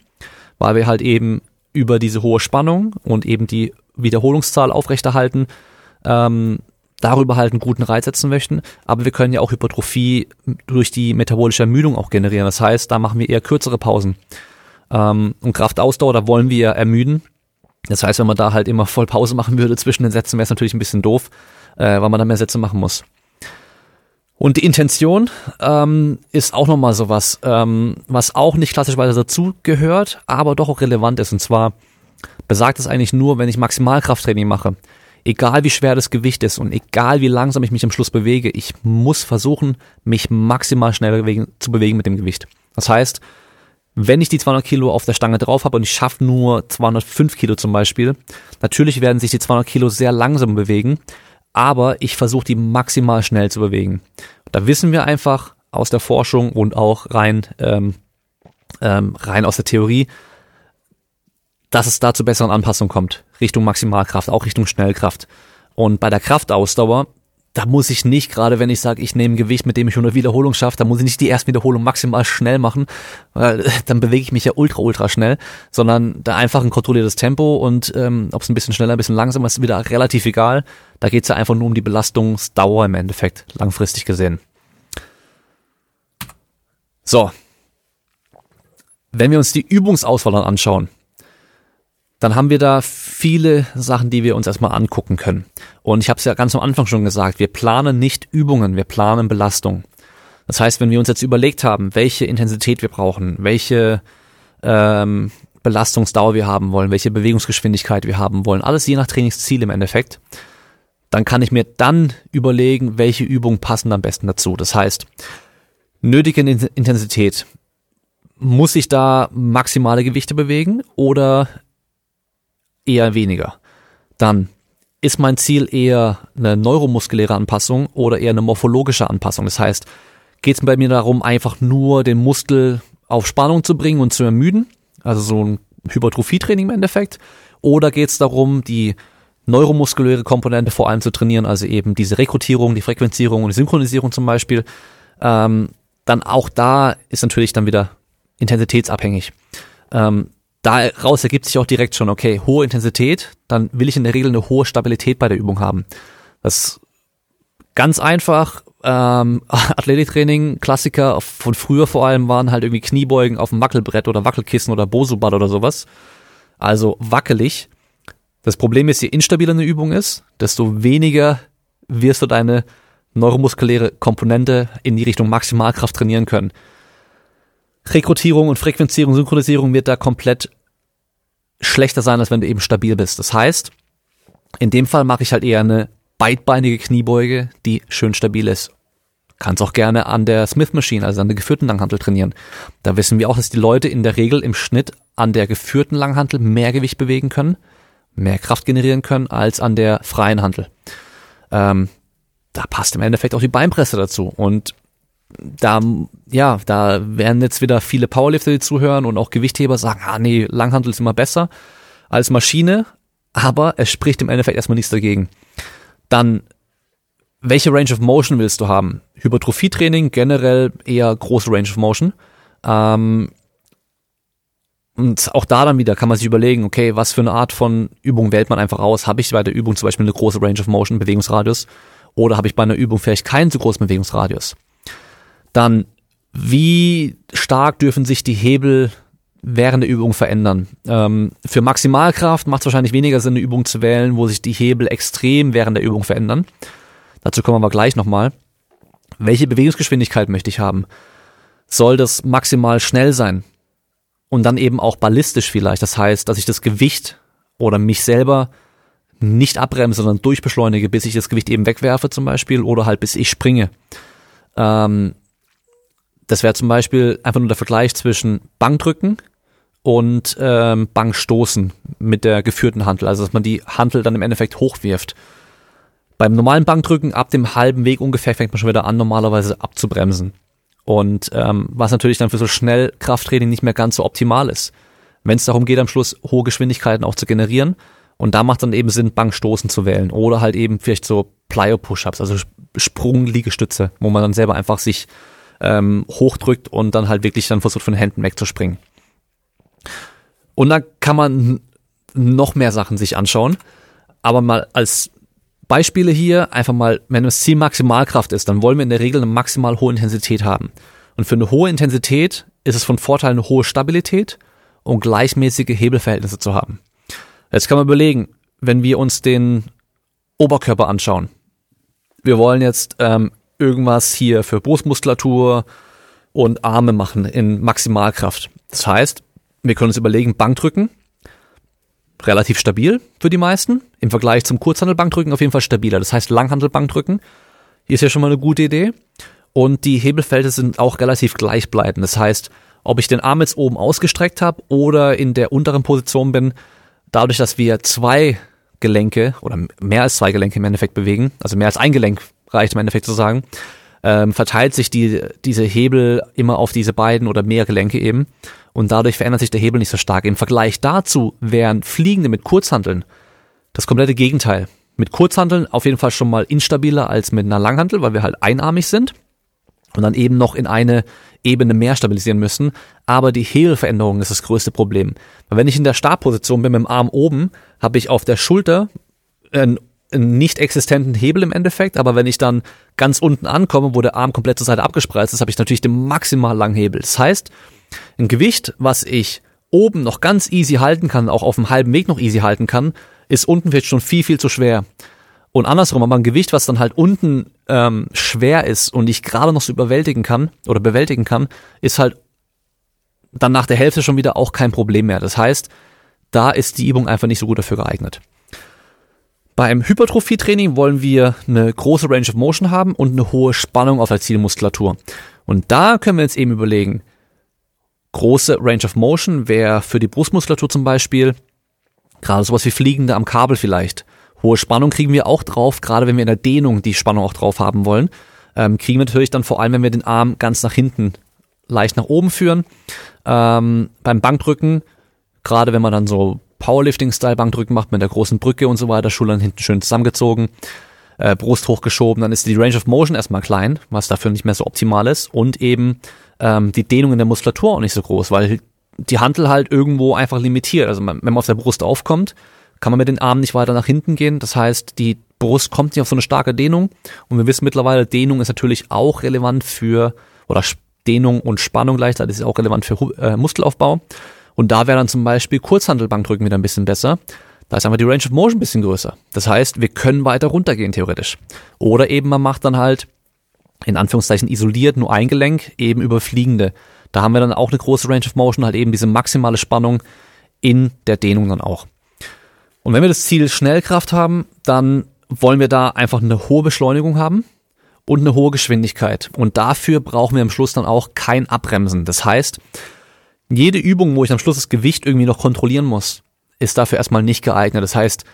weil wir halt eben über diese hohe Spannung und eben die Wiederholungszahl aufrechterhalten, ähm, darüber halt einen guten Reiz setzen möchten. Aber wir können ja auch Hypertrophie durch die metabolische Ermüdung auch generieren. Das heißt, da machen wir eher kürzere Pausen. Ähm, und Kraftausdauer, da wollen wir ermüden das heißt, wenn man da halt immer voll Pause machen würde zwischen den Sätzen, wäre es natürlich ein bisschen doof, äh, weil man dann mehr Sätze machen muss. Und die Intention ähm, ist auch nochmal sowas, ähm, was auch nicht klassischerweise dazu gehört, aber doch auch relevant ist. Und zwar besagt es eigentlich nur, wenn ich Maximalkrafttraining mache, egal wie schwer das Gewicht ist und egal wie langsam ich mich am Schluss bewege, ich muss versuchen, mich maximal schnell bewegen, zu bewegen mit dem Gewicht. Das heißt, wenn ich die 200 Kilo auf der Stange drauf habe und ich schaffe nur 205 Kilo zum Beispiel, natürlich werden sich die 200 Kilo sehr langsam bewegen, aber ich versuche die maximal schnell zu bewegen. Da wissen wir einfach aus der Forschung und auch rein, ähm, ähm, rein aus der Theorie, dass es da zu besseren Anpassungen kommt, Richtung Maximalkraft, auch Richtung Schnellkraft. Und bei der Kraftausdauer da muss ich nicht, gerade wenn ich sage, ich nehme Gewicht, mit dem ich 100 Wiederholung schaffe, da muss ich nicht die erste Wiederholung maximal schnell machen, weil dann bewege ich mich ja ultra, ultra schnell, sondern da einfach ein kontrolliertes Tempo und ähm, ob es ein bisschen schneller, ein bisschen langsamer ist, wieder relativ egal. Da geht es ja einfach nur um die Belastungsdauer im Endeffekt, langfristig gesehen. So. Wenn wir uns die Übungsauswahl dann anschauen, dann haben wir da viele Sachen, die wir uns erstmal angucken können. Und ich habe es ja ganz am Anfang schon gesagt, wir planen nicht Übungen, wir planen Belastung. Das heißt, wenn wir uns jetzt überlegt haben, welche Intensität wir brauchen, welche ähm, Belastungsdauer wir haben wollen, welche Bewegungsgeschwindigkeit wir haben wollen, alles je nach Trainingsziel im Endeffekt, dann kann ich mir dann überlegen, welche Übungen passen am besten dazu. Das heißt, nötige Intensität, muss ich da maximale Gewichte bewegen oder eher weniger. Dann ist mein Ziel eher eine neuromuskuläre Anpassung oder eher eine morphologische Anpassung. Das heißt, geht es bei mir darum, einfach nur den Muskel auf Spannung zu bringen und zu ermüden, also so ein Hypertrophietraining im Endeffekt, oder geht es darum, die neuromuskuläre Komponente vor allem zu trainieren, also eben diese Rekrutierung, die Frequenzierung und die Synchronisierung zum Beispiel. Ähm, dann auch da ist natürlich dann wieder intensitätsabhängig. Ähm, daraus ergibt sich auch direkt schon, okay, hohe Intensität, dann will ich in der Regel eine hohe Stabilität bei der Übung haben. Das ganz einfach, ähm, Athletiktraining, Klassiker von früher vor allem waren halt irgendwie Kniebeugen auf dem Wackelbrett oder Wackelkissen oder Bosubat oder sowas. Also wackelig. Das Problem ist, je instabiler eine Übung ist, desto weniger wirst du deine neuromuskuläre Komponente in die Richtung Maximalkraft trainieren können. Rekrutierung und Frequenzierung, Synchronisierung wird da komplett schlechter sein, als wenn du eben stabil bist. Das heißt, in dem Fall mache ich halt eher eine beidbeinige Kniebeuge, die schön stabil ist. Kannst auch gerne an der Smith Machine, also an der geführten Langhantel trainieren. Da wissen wir auch, dass die Leute in der Regel im Schnitt an der geführten Langhantel mehr Gewicht bewegen können, mehr Kraft generieren können als an der freien Hantel. Ähm, da passt im Endeffekt auch die Beinpresse dazu. Und da, ja, da werden jetzt wieder viele Powerlifter, die zuhören und auch Gewichtheber sagen, ah nee, Langhandel ist immer besser als Maschine, aber es spricht im Endeffekt erstmal nichts dagegen. Dann, welche Range of Motion willst du haben? Hypertrophietraining, generell eher große Range of Motion. Ähm, und auch da dann wieder kann man sich überlegen, okay, was für eine Art von Übung wählt man einfach aus? Habe ich bei der Übung zum Beispiel eine große Range of Motion, Bewegungsradius? Oder habe ich bei einer Übung vielleicht keinen so großen Bewegungsradius? Dann, wie stark dürfen sich die Hebel während der Übung verändern? Ähm, für Maximalkraft macht es wahrscheinlich weniger Sinn, eine Übung zu wählen, wo sich die Hebel extrem während der Übung verändern. Dazu kommen wir gleich nochmal. Welche Bewegungsgeschwindigkeit möchte ich haben? Soll das maximal schnell sein? Und dann eben auch ballistisch vielleicht. Das heißt, dass ich das Gewicht oder mich selber nicht abbremse, sondern durchbeschleunige, bis ich das Gewicht eben wegwerfe zum Beispiel oder halt bis ich springe. Ähm, das wäre zum Beispiel einfach nur der Vergleich zwischen Bankdrücken und ähm, Bankstoßen mit der geführten Handel, also dass man die Handel dann im Endeffekt hochwirft. Beim normalen Bankdrücken ab dem halben Weg ungefähr fängt man schon wieder an, normalerweise abzubremsen. Und ähm, was natürlich dann für so Schnellkrafttraining nicht mehr ganz so optimal ist. Wenn es darum geht, am Schluss hohe Geschwindigkeiten auch zu generieren. Und da macht dann eben Sinn, Bankstoßen zu wählen. Oder halt eben vielleicht so Plyo-Push-Ups, also Sprung-Liegestütze, wo man dann selber einfach sich ähm, hochdrückt und dann halt wirklich dann versucht, von den Händen wegzuspringen. Und da kann man noch mehr Sachen sich anschauen. Aber mal als Beispiele hier einfach mal, wenn das Ziel Maximalkraft ist, dann wollen wir in der Regel eine maximal hohe Intensität haben. Und für eine hohe Intensität ist es von Vorteil, eine hohe Stabilität und gleichmäßige Hebelverhältnisse zu haben. Jetzt kann man überlegen, wenn wir uns den Oberkörper anschauen. Wir wollen jetzt ähm, irgendwas hier für Brustmuskulatur und Arme machen in Maximalkraft. Das heißt, wir können uns überlegen, Bankdrücken relativ stabil für die meisten. Im Vergleich zum Kurzhandelbankdrücken auf jeden Fall stabiler. Das heißt Langhandelbankdrücken. Hier ist ja schon mal eine gute Idee. Und die Hebelfelder sind auch relativ gleichbleibend. Das heißt, ob ich den Arm jetzt oben ausgestreckt habe oder in der unteren Position bin, dadurch, dass wir zwei Gelenke oder mehr als zwei Gelenke im Endeffekt bewegen, also mehr als ein Gelenk reicht im Endeffekt zu sagen, ähm, verteilt sich die, diese Hebel immer auf diese beiden oder mehr Gelenke eben und dadurch verändert sich der Hebel nicht so stark. Im Vergleich dazu wären Fliegende mit Kurzhanteln das komplette Gegenteil. Mit Kurzhanteln auf jeden Fall schon mal instabiler als mit einer Langhantel, weil wir halt einarmig sind und dann eben noch in eine Ebene mehr stabilisieren müssen. Aber die Hebelveränderung ist das größte Problem. Weil wenn ich in der Startposition bin mit dem Arm oben, habe ich auf der Schulter einen nicht existenten Hebel im Endeffekt, aber wenn ich dann ganz unten ankomme, wo der Arm komplett zur Seite abgespreizt ist, habe ich natürlich den maximal langen Hebel. Das heißt, ein Gewicht, was ich oben noch ganz easy halten kann, auch auf dem halben Weg noch easy halten kann, ist unten vielleicht schon viel, viel zu schwer. Und andersrum, aber ein Gewicht, was dann halt unten ähm, schwer ist und ich gerade noch so überwältigen kann oder bewältigen kann, ist halt dann nach der Hälfte schon wieder auch kein Problem mehr. Das heißt, da ist die Übung einfach nicht so gut dafür geeignet. Beim Hypertrophie-Training wollen wir eine große Range of Motion haben und eine hohe Spannung auf der Zielmuskulatur. Und da können wir uns eben überlegen, große Range of Motion wäre für die Brustmuskulatur zum Beispiel gerade sowas wie Fliegende am Kabel vielleicht. Hohe Spannung kriegen wir auch drauf, gerade wenn wir in der Dehnung die Spannung auch drauf haben wollen. Ähm, kriegen wir natürlich dann vor allem, wenn wir den Arm ganz nach hinten leicht nach oben führen. Ähm, beim Bankdrücken, gerade wenn man dann so Powerlifting-Style-Bankdrücken macht mit der großen Brücke und so weiter, Schultern hinten schön zusammengezogen, äh, Brust hochgeschoben, dann ist die Range of Motion erstmal klein, was dafür nicht mehr so optimal ist und eben ähm, die Dehnung in der Muskulatur auch nicht so groß, weil die Hantel halt irgendwo einfach limitiert. Also man, wenn man auf der Brust aufkommt, kann man mit den Armen nicht weiter nach hinten gehen. Das heißt, die Brust kommt nicht auf so eine starke Dehnung. Und wir wissen mittlerweile, Dehnung ist natürlich auch relevant für, oder Dehnung und Spannung gleichzeitig ist auch relevant für äh, Muskelaufbau. Und da wäre dann zum Beispiel Kurzhantelbankdrücken wieder ein bisschen besser. Da ist einfach die Range of Motion ein bisschen größer. Das heißt, wir können weiter runtergehen theoretisch. Oder eben man macht dann halt in Anführungszeichen isoliert nur ein Gelenk eben über fliegende. Da haben wir dann auch eine große Range of Motion, halt eben diese maximale Spannung in der Dehnung dann auch. Und wenn wir das Ziel Schnellkraft haben, dann wollen wir da einfach eine hohe Beschleunigung haben und eine hohe Geschwindigkeit. Und dafür brauchen wir am Schluss dann auch kein Abbremsen. Das heißt, jede Übung, wo ich am Schluss das Gewicht irgendwie noch kontrollieren muss, ist dafür erstmal nicht geeignet. Das heißt,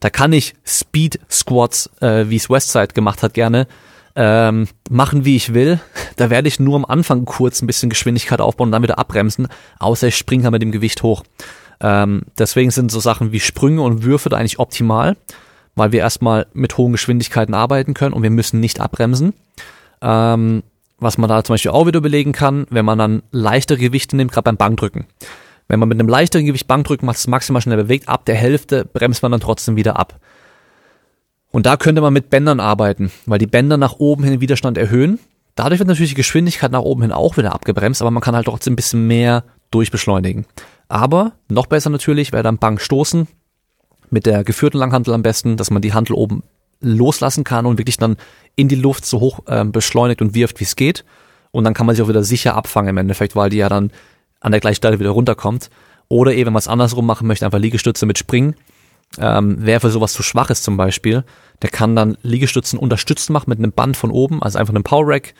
da kann ich Speed Squats, äh, wie es Westside gemacht hat, gerne ähm, machen, wie ich will. Da werde ich nur am Anfang kurz ein bisschen Geschwindigkeit aufbauen und dann wieder abbremsen, außer ich springe halt mit dem Gewicht hoch. Ähm, deswegen sind so Sachen wie Sprünge und Würfe da eigentlich optimal, weil wir erstmal mit hohen Geschwindigkeiten arbeiten können und wir müssen nicht abbremsen. Ähm, was man da zum Beispiel auch wieder belegen kann, wenn man dann leichtere Gewichte nimmt, gerade beim Bankdrücken. Wenn man mit einem leichteren Gewicht Bankdrücken macht, es maximal schnell bewegt, ab der Hälfte bremst man dann trotzdem wieder ab. Und da könnte man mit Bändern arbeiten, weil die Bänder nach oben hin den Widerstand erhöhen. Dadurch wird natürlich die Geschwindigkeit nach oben hin auch wieder abgebremst, aber man kann halt trotzdem ein bisschen mehr durchbeschleunigen. Aber noch besser natürlich wäre dann Bank stoßen mit der geführten Langhantel am besten, dass man die Hantel oben loslassen kann und wirklich dann in die Luft so hoch äh, beschleunigt und wirft, wie es geht. Und dann kann man sich auch wieder sicher abfangen im Endeffekt, weil die ja dann an der gleichen Stelle wieder runterkommt. Oder eben, wenn man es andersrum machen möchte, einfach Liegestütze mit Springen. ähm, wer für sowas zu schwach ist zum Beispiel, der kann dann Liegestützen unterstützen machen mit einem Band von oben, also einfach einem Power Rack.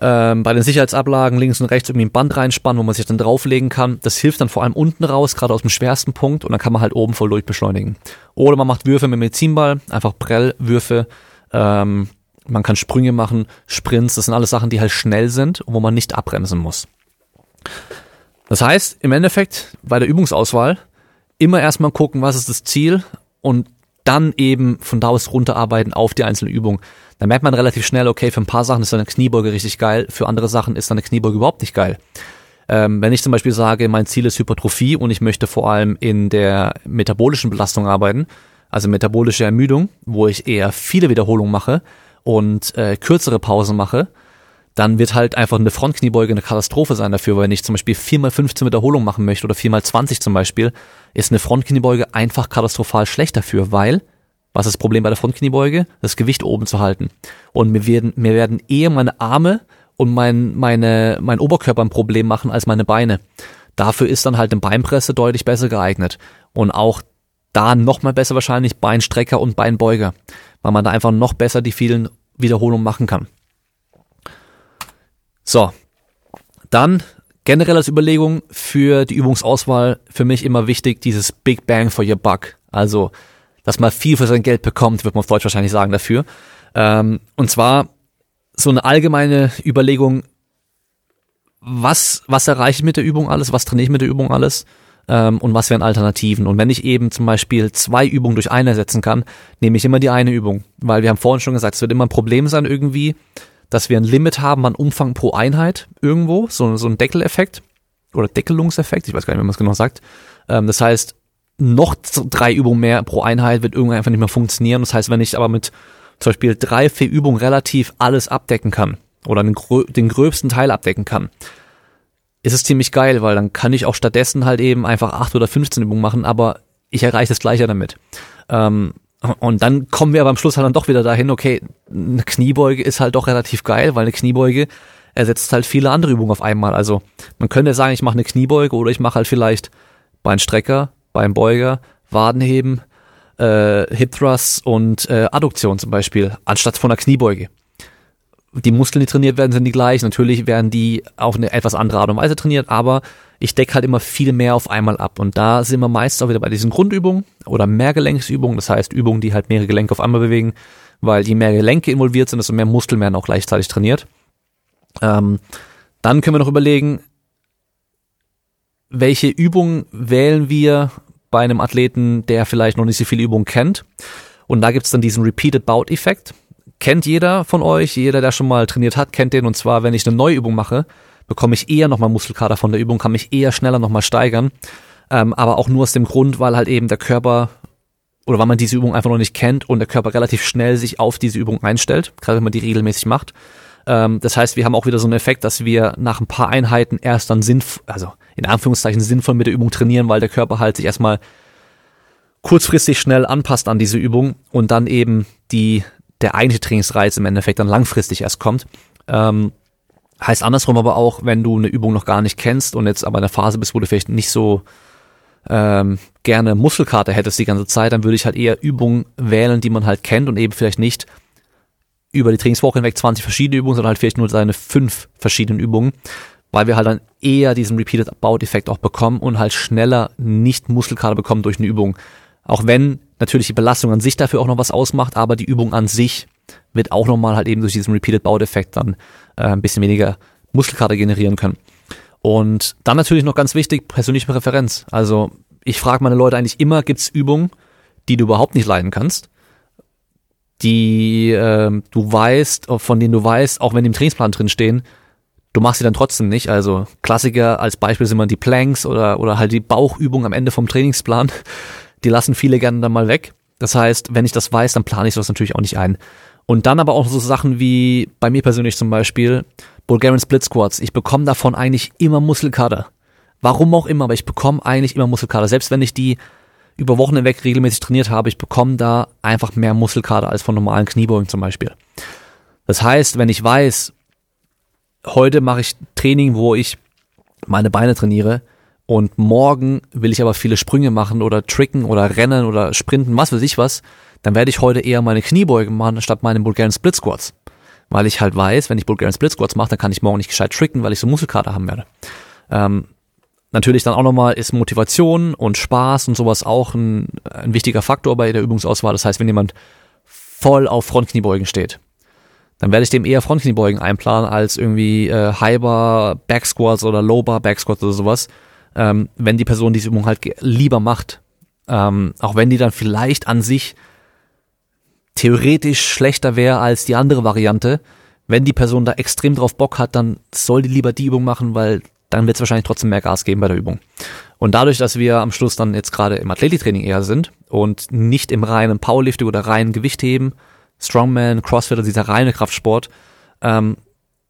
Ähm, bei den Sicherheitsablagen links und rechts irgendwie ein Band reinspannen, wo man sich dann drauflegen kann. Das hilft dann vor allem unten raus, gerade aus dem schwersten Punkt und dann kann man halt oben voll durchbeschleunigen. Oder man macht Würfe mit Medizinball, einfach Prellwürfe. Ähm, man kann Sprünge machen, Sprints, das sind alles Sachen, die halt schnell sind und wo man nicht abbremsen muss. Das heißt, im Endeffekt bei der Übungsauswahl immer erstmal gucken, was ist das Ziel und dann eben von da aus runterarbeiten auf die einzelne Übung. Da merkt man relativ schnell, okay, für ein paar Sachen ist eine Kniebeuge richtig geil, für andere Sachen ist eine Kniebeuge überhaupt nicht geil. Ähm, wenn ich zum Beispiel sage, mein Ziel ist Hypertrophie und ich möchte vor allem in der metabolischen Belastung arbeiten, also metabolische Ermüdung, wo ich eher viele Wiederholungen mache und äh, kürzere Pausen mache, dann wird halt einfach eine Frontkniebeuge eine Katastrophe sein dafür, weil wenn ich zum Beispiel 4x15 Wiederholungen machen möchte oder 4x20 zum Beispiel, ist eine Frontkniebeuge einfach katastrophal schlecht dafür, weil, was ist das Problem bei der Frontkniebeuge? Das Gewicht oben zu halten. Und mir werden, mir werden eher meine Arme und mein, meine, mein Oberkörper ein Problem machen als meine Beine. Dafür ist dann halt eine Beinpresse deutlich besser geeignet. Und auch da nochmal besser wahrscheinlich Beinstrecker und Beinbeuger, weil man da einfach noch besser die vielen Wiederholungen machen kann. So, dann generell als Überlegung für die Übungsauswahl für mich immer wichtig, dieses Big Bang for your Buck. Also, dass man viel für sein Geld bekommt, wird man auf Deutsch wahrscheinlich sagen dafür. Ähm, und zwar so eine allgemeine Überlegung, was, was erreiche ich mit der Übung alles, was trainiere ich mit der Übung alles ähm, und was wären Alternativen. Und wenn ich eben zum Beispiel zwei Übungen durch eine ersetzen kann, nehme ich immer die eine Übung. Weil wir haben vorhin schon gesagt, es wird immer ein Problem sein irgendwie, dass wir ein Limit haben an Umfang pro Einheit irgendwo, so, so ein Deckeleffekt oder Deckelungseffekt, ich weiß gar nicht, wie man es genau sagt. Ähm, das heißt, noch drei Übungen mehr pro Einheit wird irgendwann einfach nicht mehr funktionieren. Das heißt, wenn ich aber mit zum Beispiel drei, vier Übungen relativ alles abdecken kann oder den, den gröbsten Teil abdecken kann, ist es ziemlich geil, weil dann kann ich auch stattdessen halt eben einfach acht oder 15 Übungen machen, aber ich erreiche das Gleiche damit. Ähm, und dann kommen wir aber am Schluss halt dann doch wieder dahin, okay, eine Kniebeuge ist halt doch relativ geil, weil eine Kniebeuge ersetzt halt viele andere Übungen auf einmal. Also man könnte sagen, ich mache eine Kniebeuge oder ich mache halt vielleicht Beinstrecker, Beinbeuger, Wadenheben, äh, Hip Thrusts und äh, Adduktion zum Beispiel, anstatt von einer Kniebeuge. Die Muskeln, die trainiert werden, sind die gleich. Natürlich werden die auf eine etwas andere Art und Weise trainiert, aber ich decke halt immer viel mehr auf einmal ab. Und da sind wir meist auch wieder bei diesen Grundübungen oder Mehrgelenksübungen, das heißt Übungen, die halt mehrere Gelenke auf einmal bewegen, weil je mehr Gelenke involviert sind, desto mehr Muskeln werden auch gleichzeitig trainiert. Ähm, dann können wir noch überlegen, welche Übungen wählen wir bei einem Athleten, der vielleicht noch nicht so viele Übungen kennt. Und da gibt's dann diesen Repeated Bout Effekt. Kennt jeder von euch, jeder, der schon mal trainiert hat, kennt den. Und zwar, wenn ich eine neue Übung mache, bekomme ich eher nochmal Muskelkater von der Übung, kann mich eher schneller nochmal steigern. Ähm, aber auch nur aus dem Grund, weil halt eben der Körper oder weil man diese Übung einfach noch nicht kennt und der Körper relativ schnell sich auf diese Übung einstellt, gerade wenn man die regelmäßig macht. Ähm, das heißt, wir haben auch wieder so einen Effekt, dass wir nach ein paar Einheiten erst dann sinnvoll, also in Anführungszeichen sinnvoll mit der Übung trainieren, weil der Körper halt sich erstmal kurzfristig schnell anpasst an diese Übung und dann eben die, der eigentliche Trainingsreiz im Endeffekt dann langfristig erst kommt. Ähm, Heißt andersrum aber auch, wenn du eine Übung noch gar nicht kennst und jetzt aber in der Phase bist, wo du vielleicht nicht so ähm, gerne Muskelkater hättest die ganze Zeit, dann würde ich halt eher Übungen wählen, die man halt kennt und eben vielleicht nicht über die Trainingswoche hinweg 20 verschiedene Übungen, sondern halt vielleicht nur seine fünf verschiedenen Übungen, weil wir halt dann eher diesen Repeated Bout-Effekt auch bekommen und halt schneller nicht Muskelkater bekommen durch eine Übung. Auch wenn natürlich die Belastung an sich dafür auch noch was ausmacht, aber die Übung an sich wird auch nochmal halt eben durch diesen Repeated Bout-Effekt dann äh, ein bisschen weniger Muskelkater generieren können. Und dann natürlich noch ganz wichtig, persönliche Präferenz. Also ich frage meine Leute eigentlich immer, gibt's Übungen, die du überhaupt nicht leiden kannst, die äh, du weißt, von denen du weißt, auch wenn die im Trainingsplan drin stehen, du machst sie dann trotzdem nicht. Also Klassiker als Beispiel sind immer die Planks oder, oder halt die Bauchübung am Ende vom Trainingsplan. Die lassen viele gerne dann mal weg. Das heißt, wenn ich das weiß, dann plane ich das natürlich auch nicht ein. Und dann aber auch so Sachen wie bei mir persönlich zum Beispiel Bulgarian Split Squats. Ich bekomme davon eigentlich immer Muskelkater. Warum auch immer, aber ich bekomme eigentlich immer Muskelkater. Selbst wenn ich die über Wochen hinweg regelmäßig trainiert habe, ich bekomme da einfach mehr Muskelkater als von normalen Kniebeugen zum Beispiel. Das heißt, wenn ich weiß, heute mache ich Training, wo ich meine Beine trainiere und morgen will ich aber viele Sprünge machen oder tricken oder rennen oder sprinten, was weiß ich was, dann werde ich heute eher meine Kniebeugen machen statt meine Bulgarian Split Squats. Weil ich halt weiß, wenn ich Bulgarian Split Squats mache, dann kann ich morgen nicht gescheit tricken, weil ich so Muskelkater haben werde. Ähm, natürlich dann auch nochmal ist Motivation und Spaß und sowas auch ein, ein wichtiger Faktor bei der Übungsauswahl. Das heißt, wenn jemand voll auf Frontkniebeugen steht, dann werde ich dem eher Frontkniebeugen einplanen als irgendwie äh, Highbar Back Squats oder Lowbar Back Squats oder sowas, ähm, wenn die Person diese Übung halt lieber macht. Ähm, auch wenn die dann vielleicht an sich theoretisch schlechter wäre als die andere Variante. Wenn die Person da extrem drauf Bock hat, dann soll die lieber die Übung machen, weil dann wird es wahrscheinlich trotzdem mehr Gas geben bei der Übung. Und dadurch, dass wir am Schluss dann jetzt gerade im Athletiktraining eher sind und nicht im reinen Powerlifting oder reinen Gewichtheben, Strongman, Crossfit, also dieser reine Kraftsport, ähm,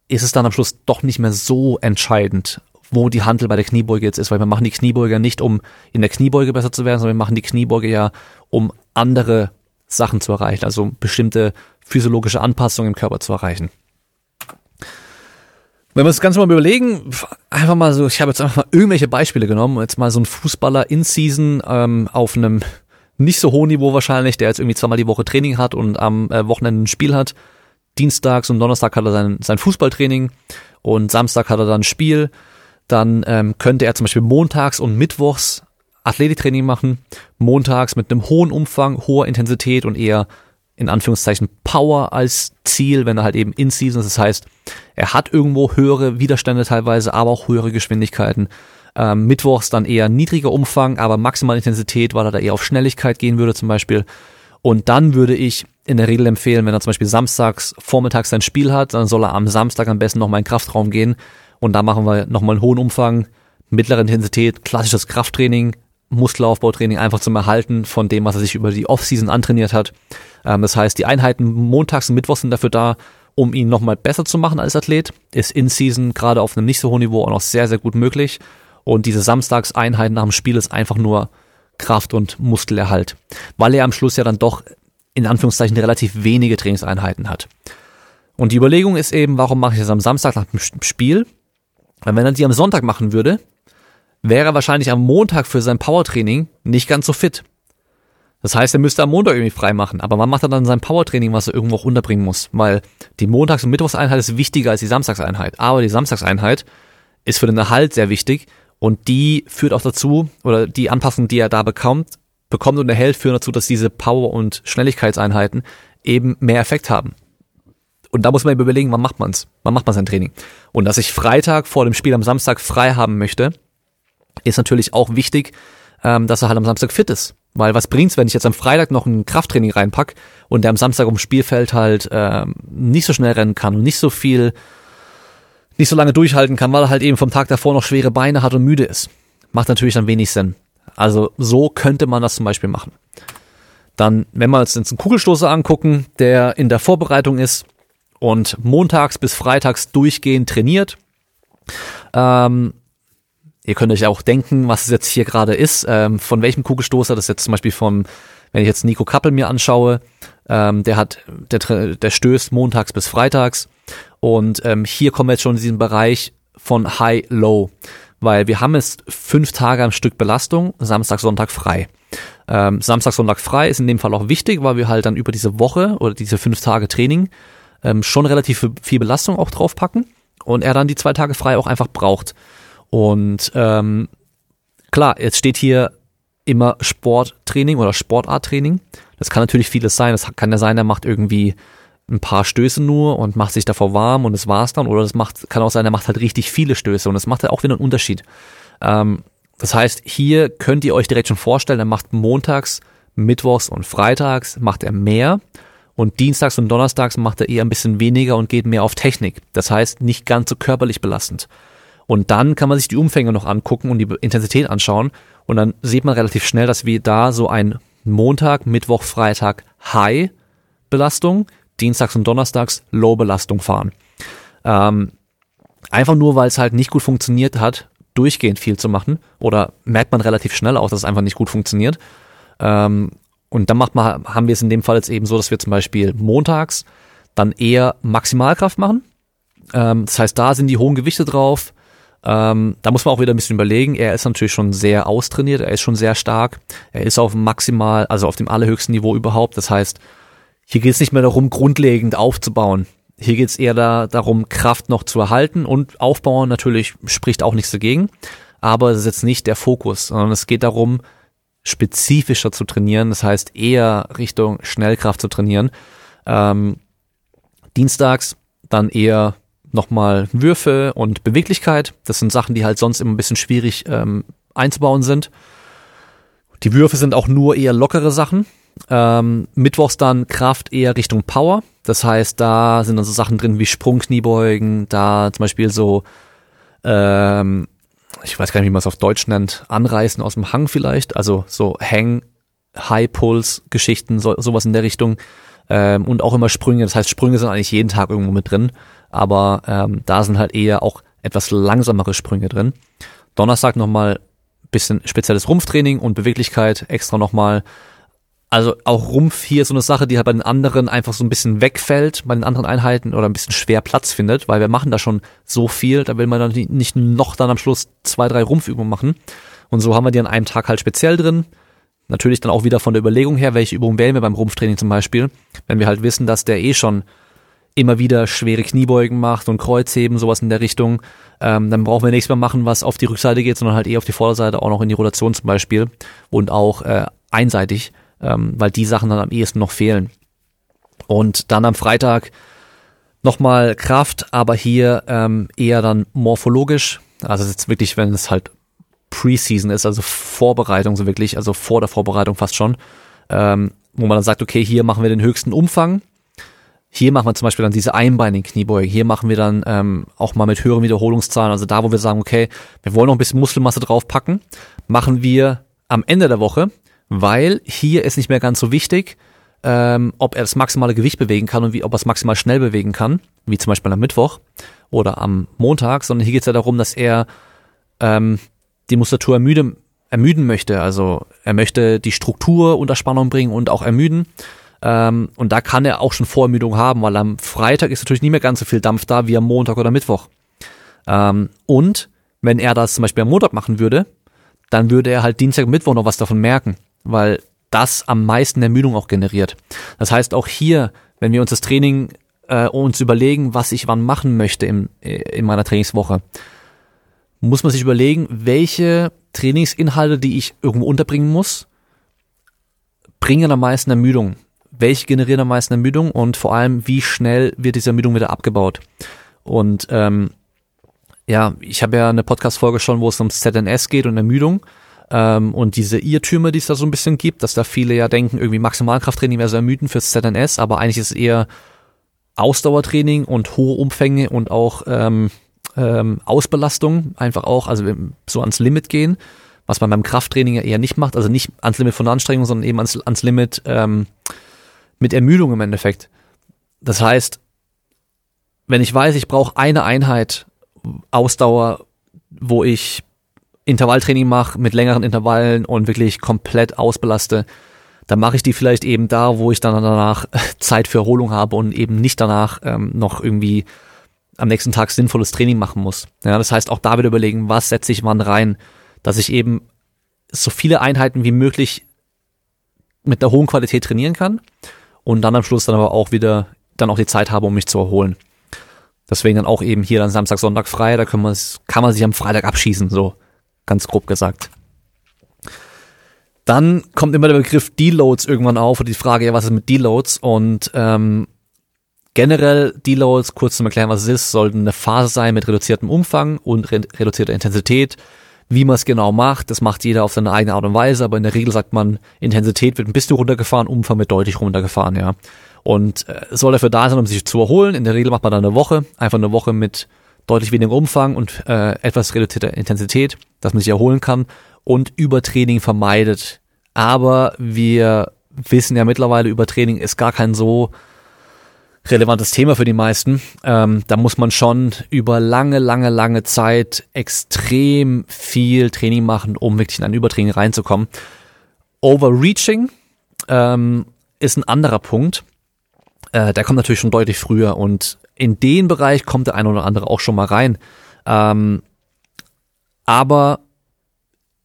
ist es dann am Schluss doch nicht mehr so entscheidend, wo die Handel bei der Kniebeuge jetzt ist, weil wir machen die Kniebeuge nicht, um in der Kniebeuge besser zu werden, sondern wir machen die Kniebeuge ja, um andere Sachen zu erreichen, also bestimmte physiologische Anpassungen im Körper zu erreichen. Wenn wir das Ganze mal überlegen, einfach mal so, ich habe jetzt einfach mal irgendwelche Beispiele genommen, jetzt mal so ein Fußballer in Season ähm, auf einem nicht so hohen Niveau wahrscheinlich, der jetzt irgendwie zweimal die Woche Training hat und am äh, Wochenende ein Spiel hat. Dienstags und Donnerstag hat er sein, sein Fußballtraining und Samstag hat er dann ein Spiel. Dann ähm, könnte er zum Beispiel montags und mittwochs Athletiktraining machen, montags mit einem hohen Umfang, hoher Intensität und eher in Anführungszeichen Power als Ziel, wenn er halt eben in Season ist. Das heißt, er hat irgendwo höhere Widerstände teilweise, aber auch höhere Geschwindigkeiten. Ähm, Mittwochs dann eher niedriger Umfang, aber maximale Intensität, weil er da eher auf Schnelligkeit gehen würde zum Beispiel. Und dann würde ich in der Regel empfehlen, wenn er zum Beispiel samstags vormittags sein Spiel hat, dann soll er am Samstag am besten nochmal in den Kraftraum gehen. Und da machen wir nochmal einen hohen Umfang, mittlere Intensität, klassisches Krafttraining, Muskelaufbautraining einfach zum Erhalten von dem, was er sich über die Offseason antrainiert hat. Ähm, das heißt, die Einheiten montags und mittwochs sind dafür da, um ihn nochmal besser zu machen als Athlet. Ist in Season gerade auf einem nicht so hohen Niveau auch noch sehr, sehr gut möglich. Und diese Samstagseinheiten nach dem Spiel ist einfach nur Kraft- und Muskelerhalt. Weil er am Schluss ja dann doch in Anführungszeichen relativ wenige Trainingseinheiten hat. Und die Überlegung ist eben, warum mache ich das am Samstag nach dem Spiel? Weil wenn er die am Sonntag machen würde, wäre er wahrscheinlich am Montag für sein Powertraining nicht ganz so fit. Das heißt, er müsste am Montag irgendwie frei machen. Aber wann macht er dann sein Powertraining, was er irgendwo auch unterbringen muss? Weil die Montags- und Mittwochseinheit ist wichtiger als die Samstagseinheit. Aber die Samstagseinheit ist für den Erhalt sehr wichtig und die führt auch dazu, oder die Anpassung, die er da bekommt, bekommt und erhält, führen dazu, dass diese Power- und Schnelligkeitseinheiten eben mehr Effekt haben. Und da muss man eben überlegen, wann macht man's? Wann macht man sein Training? Und dass ich Freitag vor dem Spiel am Samstag frei haben möchte, ist natürlich auch wichtig, ähm, dass er halt am Samstag fit ist. Weil was bringt's, wenn ich jetzt am Freitag noch ein Krafttraining reinpack und der am Samstag ums Spielfeld halt ähm, nicht so schnell rennen kann und nicht so viel, nicht so lange durchhalten kann, weil er halt eben vom Tag davor noch schwere Beine hat und müde ist. Macht natürlich dann wenig Sinn. Also so könnte man das zum Beispiel machen. Dann, wenn wir uns jetzt einen Kugelstoßer angucken, der in der Vorbereitung ist und montags bis freitags durchgehend trainiert, ähm, Ihr könnt euch auch denken, was es jetzt hier gerade ist, ähm, von welchem Kugelstoßer, das ist jetzt zum Beispiel vom, wenn ich jetzt Nico Kappel mir anschaue, ähm, der hat, der, der stößt montags bis freitags und ähm, hier kommen wir jetzt schon in diesen Bereich von High-Low, weil wir haben jetzt fünf Tage am Stück Belastung, Samstag, Sonntag frei. Ähm, Samstag, Sonntag frei ist in dem Fall auch wichtig, weil wir halt dann über diese Woche oder diese fünf Tage Training ähm, schon relativ viel Belastung auch draufpacken und er dann die zwei Tage frei auch einfach braucht. Und ähm, klar, jetzt steht hier immer Sporttraining oder Sportarttraining. Das kann natürlich vieles sein. Das kann ja sein, er macht irgendwie ein paar Stöße nur und macht sich davor warm und das war's dann. Oder das macht, kann auch sein, er macht halt richtig viele Stöße und das macht ja auch wieder einen Unterschied. Ähm, das heißt, hier könnt ihr euch direkt schon vorstellen, er macht montags, mittwochs und freitags macht er mehr und dienstags und donnerstags macht er eher ein bisschen weniger und geht mehr auf Technik. Das heißt, nicht ganz so körperlich belastend. Und dann kann man sich die Umfänge noch angucken und die Intensität anschauen. Und dann sieht man relativ schnell, dass wir da so ein Montag, Mittwoch, Freitag High Belastung, Dienstags und Donnerstags Low Belastung fahren. Ähm, einfach nur, weil es halt nicht gut funktioniert hat, durchgehend viel zu machen. Oder merkt man relativ schnell auch, dass es einfach nicht gut funktioniert. Ähm, und dann macht man, haben wir es in dem Fall jetzt eben so, dass wir zum Beispiel montags dann eher Maximalkraft machen. Ähm, das heißt, da sind die hohen Gewichte drauf Ähm, da muss man auch wieder ein bisschen überlegen. Er ist natürlich schon sehr austrainiert, er ist schon sehr stark. Er ist auf maximal, also auf dem allerhöchsten Niveau überhaupt. Das heißt, hier geht es nicht mehr darum, grundlegend aufzubauen. Hier geht es eher da, darum, Kraft noch zu erhalten und aufbauen natürlich spricht auch nichts dagegen. Aber es ist jetzt nicht der Fokus, sondern es geht darum, spezifischer zu trainieren. Das heißt, eher Richtung Schnellkraft zu trainieren. Ähm, dienstags dann eher nochmal Würfe und Beweglichkeit. Das sind Sachen, die halt sonst immer ein bisschen schwierig ähm, einzubauen sind. Die Würfe sind auch nur eher lockere Sachen. Ähm, Mittwochs dann Kraft eher Richtung Power. Das heißt, da sind dann so Sachen drin wie Sprungkniebeugen, da zum Beispiel so, ähm, ich weiß gar nicht, wie man es auf Deutsch nennt, Anreißen aus dem Hang vielleicht, also so Hang, High-Pulse-Geschichten, so, sowas in der Richtung. Ähm, und auch immer Sprünge. Das heißt, Sprünge sind eigentlich jeden Tag irgendwo mit drin, aber ähm, da sind halt eher auch etwas langsamere Sprünge drin. Donnerstag nochmal bisschen spezielles Rumpftraining und Beweglichkeit extra nochmal also auch Rumpf hier ist so eine Sache, die halt bei den anderen einfach so ein bisschen wegfällt, bei den anderen Einheiten oder ein bisschen schwer Platz findet, weil wir machen da schon so viel, da will man dann nicht noch dann am Schluss zwei, drei Rumpfübungen machen. Und so haben wir die an einem Tag halt speziell drin. Natürlich dann auch wieder von der Überlegung her, welche Übungen wählen wir beim Rumpftraining zum Beispiel. Wenn wir halt wissen, dass der eh schon immer wieder schwere Kniebeugen macht und Kreuzheben, sowas in der Richtung, ähm, dann brauchen wir nichts mehr machen, was auf die Rückseite geht, sondern halt eh auf die Vorderseite, auch noch in die Rotation zum Beispiel und auch äh, einseitig ähm, weil die Sachen dann am ehesten noch fehlen. Und dann am Freitag nochmal Kraft, aber hier ähm, eher dann morphologisch. Also jetzt wirklich, wenn es halt Preseason ist, also Vorbereitung so wirklich, also vor der Vorbereitung fast schon, ähm, wo man dann sagt, okay, hier machen wir den höchsten Umfang. Hier machen wir zum Beispiel dann diese einbeinigen Kniebeugen. Hier machen wir dann ähm, auch mal mit höheren Wiederholungszahlen. Also da, wo wir sagen, okay, wir wollen noch ein bisschen Muskelmasse draufpacken, machen wir am Ende der Woche weil hier ist nicht mehr ganz so wichtig, ähm, ob er das maximale Gewicht bewegen kann und wie, ob er es maximal schnell bewegen kann, wie zum Beispiel am Mittwoch oder am Montag, sondern hier geht es ja darum, dass er ähm, die Muskulatur ermüden, ermüden möchte. Also er möchte die Struktur unter Spannung bringen und auch ermüden. Ähm, und da kann er auch schon Vorermüdung haben, weil am Freitag ist natürlich nicht mehr ganz so viel Dampf da wie am Montag oder Mittwoch. Ähm, und wenn er das zum Beispiel am Montag machen würde, dann würde er halt Dienstag und Mittwoch noch was davon merken weil das am meisten Ermüdung auch generiert. Das heißt auch hier, wenn wir uns das Training äh, uns überlegen, was ich wann machen möchte im, äh, in meiner Trainingswoche, muss man sich überlegen, welche Trainingsinhalte, die ich irgendwo unterbringen muss, bringen am meisten Ermüdung. Welche generieren am meisten Ermüdung und vor allem, wie schnell wird diese Ermüdung wieder abgebaut? Und ähm, ja, ich habe ja eine Podcast-Folge schon, wo es um ZNS geht und Ermüdung ähm, und diese Irrtümer, die es da so ein bisschen gibt, dass da viele ja denken, irgendwie Maximalkrafttraining wäre so ermüdend fürs ZNS, aber eigentlich ist es eher Ausdauertraining und hohe Umfänge und auch ähm, ähm, Ausbelastung einfach auch, also so ans Limit gehen, was man beim Krafttraining ja eher nicht macht, also nicht ans Limit von der Anstrengung, sondern eben ans, ans Limit ähm, mit Ermüdung im Endeffekt. Das heißt, wenn ich weiß, ich brauche eine Einheit Ausdauer, wo ich Intervalltraining mache mit längeren Intervallen und wirklich komplett ausbelaste, dann mache ich die vielleicht eben da, wo ich dann danach Zeit für Erholung habe und eben nicht danach ähm, noch irgendwie am nächsten Tag sinnvolles Training machen muss. Ja, das heißt auch da wieder überlegen, was setze ich wann rein, dass ich eben so viele Einheiten wie möglich mit der hohen Qualität trainieren kann und dann am Schluss dann aber auch wieder dann auch die Zeit habe, um mich zu erholen. Deswegen dann auch eben hier dann Samstag, Sonntag frei, da kann man, sich am Freitag abschießen, so ganz grob gesagt. Dann kommt immer der Begriff Deloads irgendwann auf und die Frage, ja, was ist mit Deloads? Und ähm, generell Deloads, kurz zum Erklären, was es ist, sollten eine Phase sein mit reduziertem Umfang und re reduzierter Intensität. Wie man es genau macht, das macht jeder auf seine eigene Art und Weise, aber in der Regel sagt man, Intensität wird ein bisschen runtergefahren, Umfang wird deutlich runtergefahren, ja. Und äh, soll dafür da sein, um sich zu erholen. In der Regel macht man dann eine Woche, einfach eine Woche mit deutlich weniger Umfang und äh, etwas reduzierter Intensität, dass man sich erholen kann und Übertraining vermeidet. Aber wir wissen ja mittlerweile, Übertraining ist gar kein so relevantes Thema für die meisten. Ähm, da muss man schon über lange, lange, lange Zeit extrem viel Training machen, um wirklich in ein Übertraining reinzukommen. Overreaching ähm, ist ein anderer Punkt. Äh, der kommt natürlich schon deutlich früher und in den Bereich kommt der eine oder andere auch schon mal rein. Ähm, Aber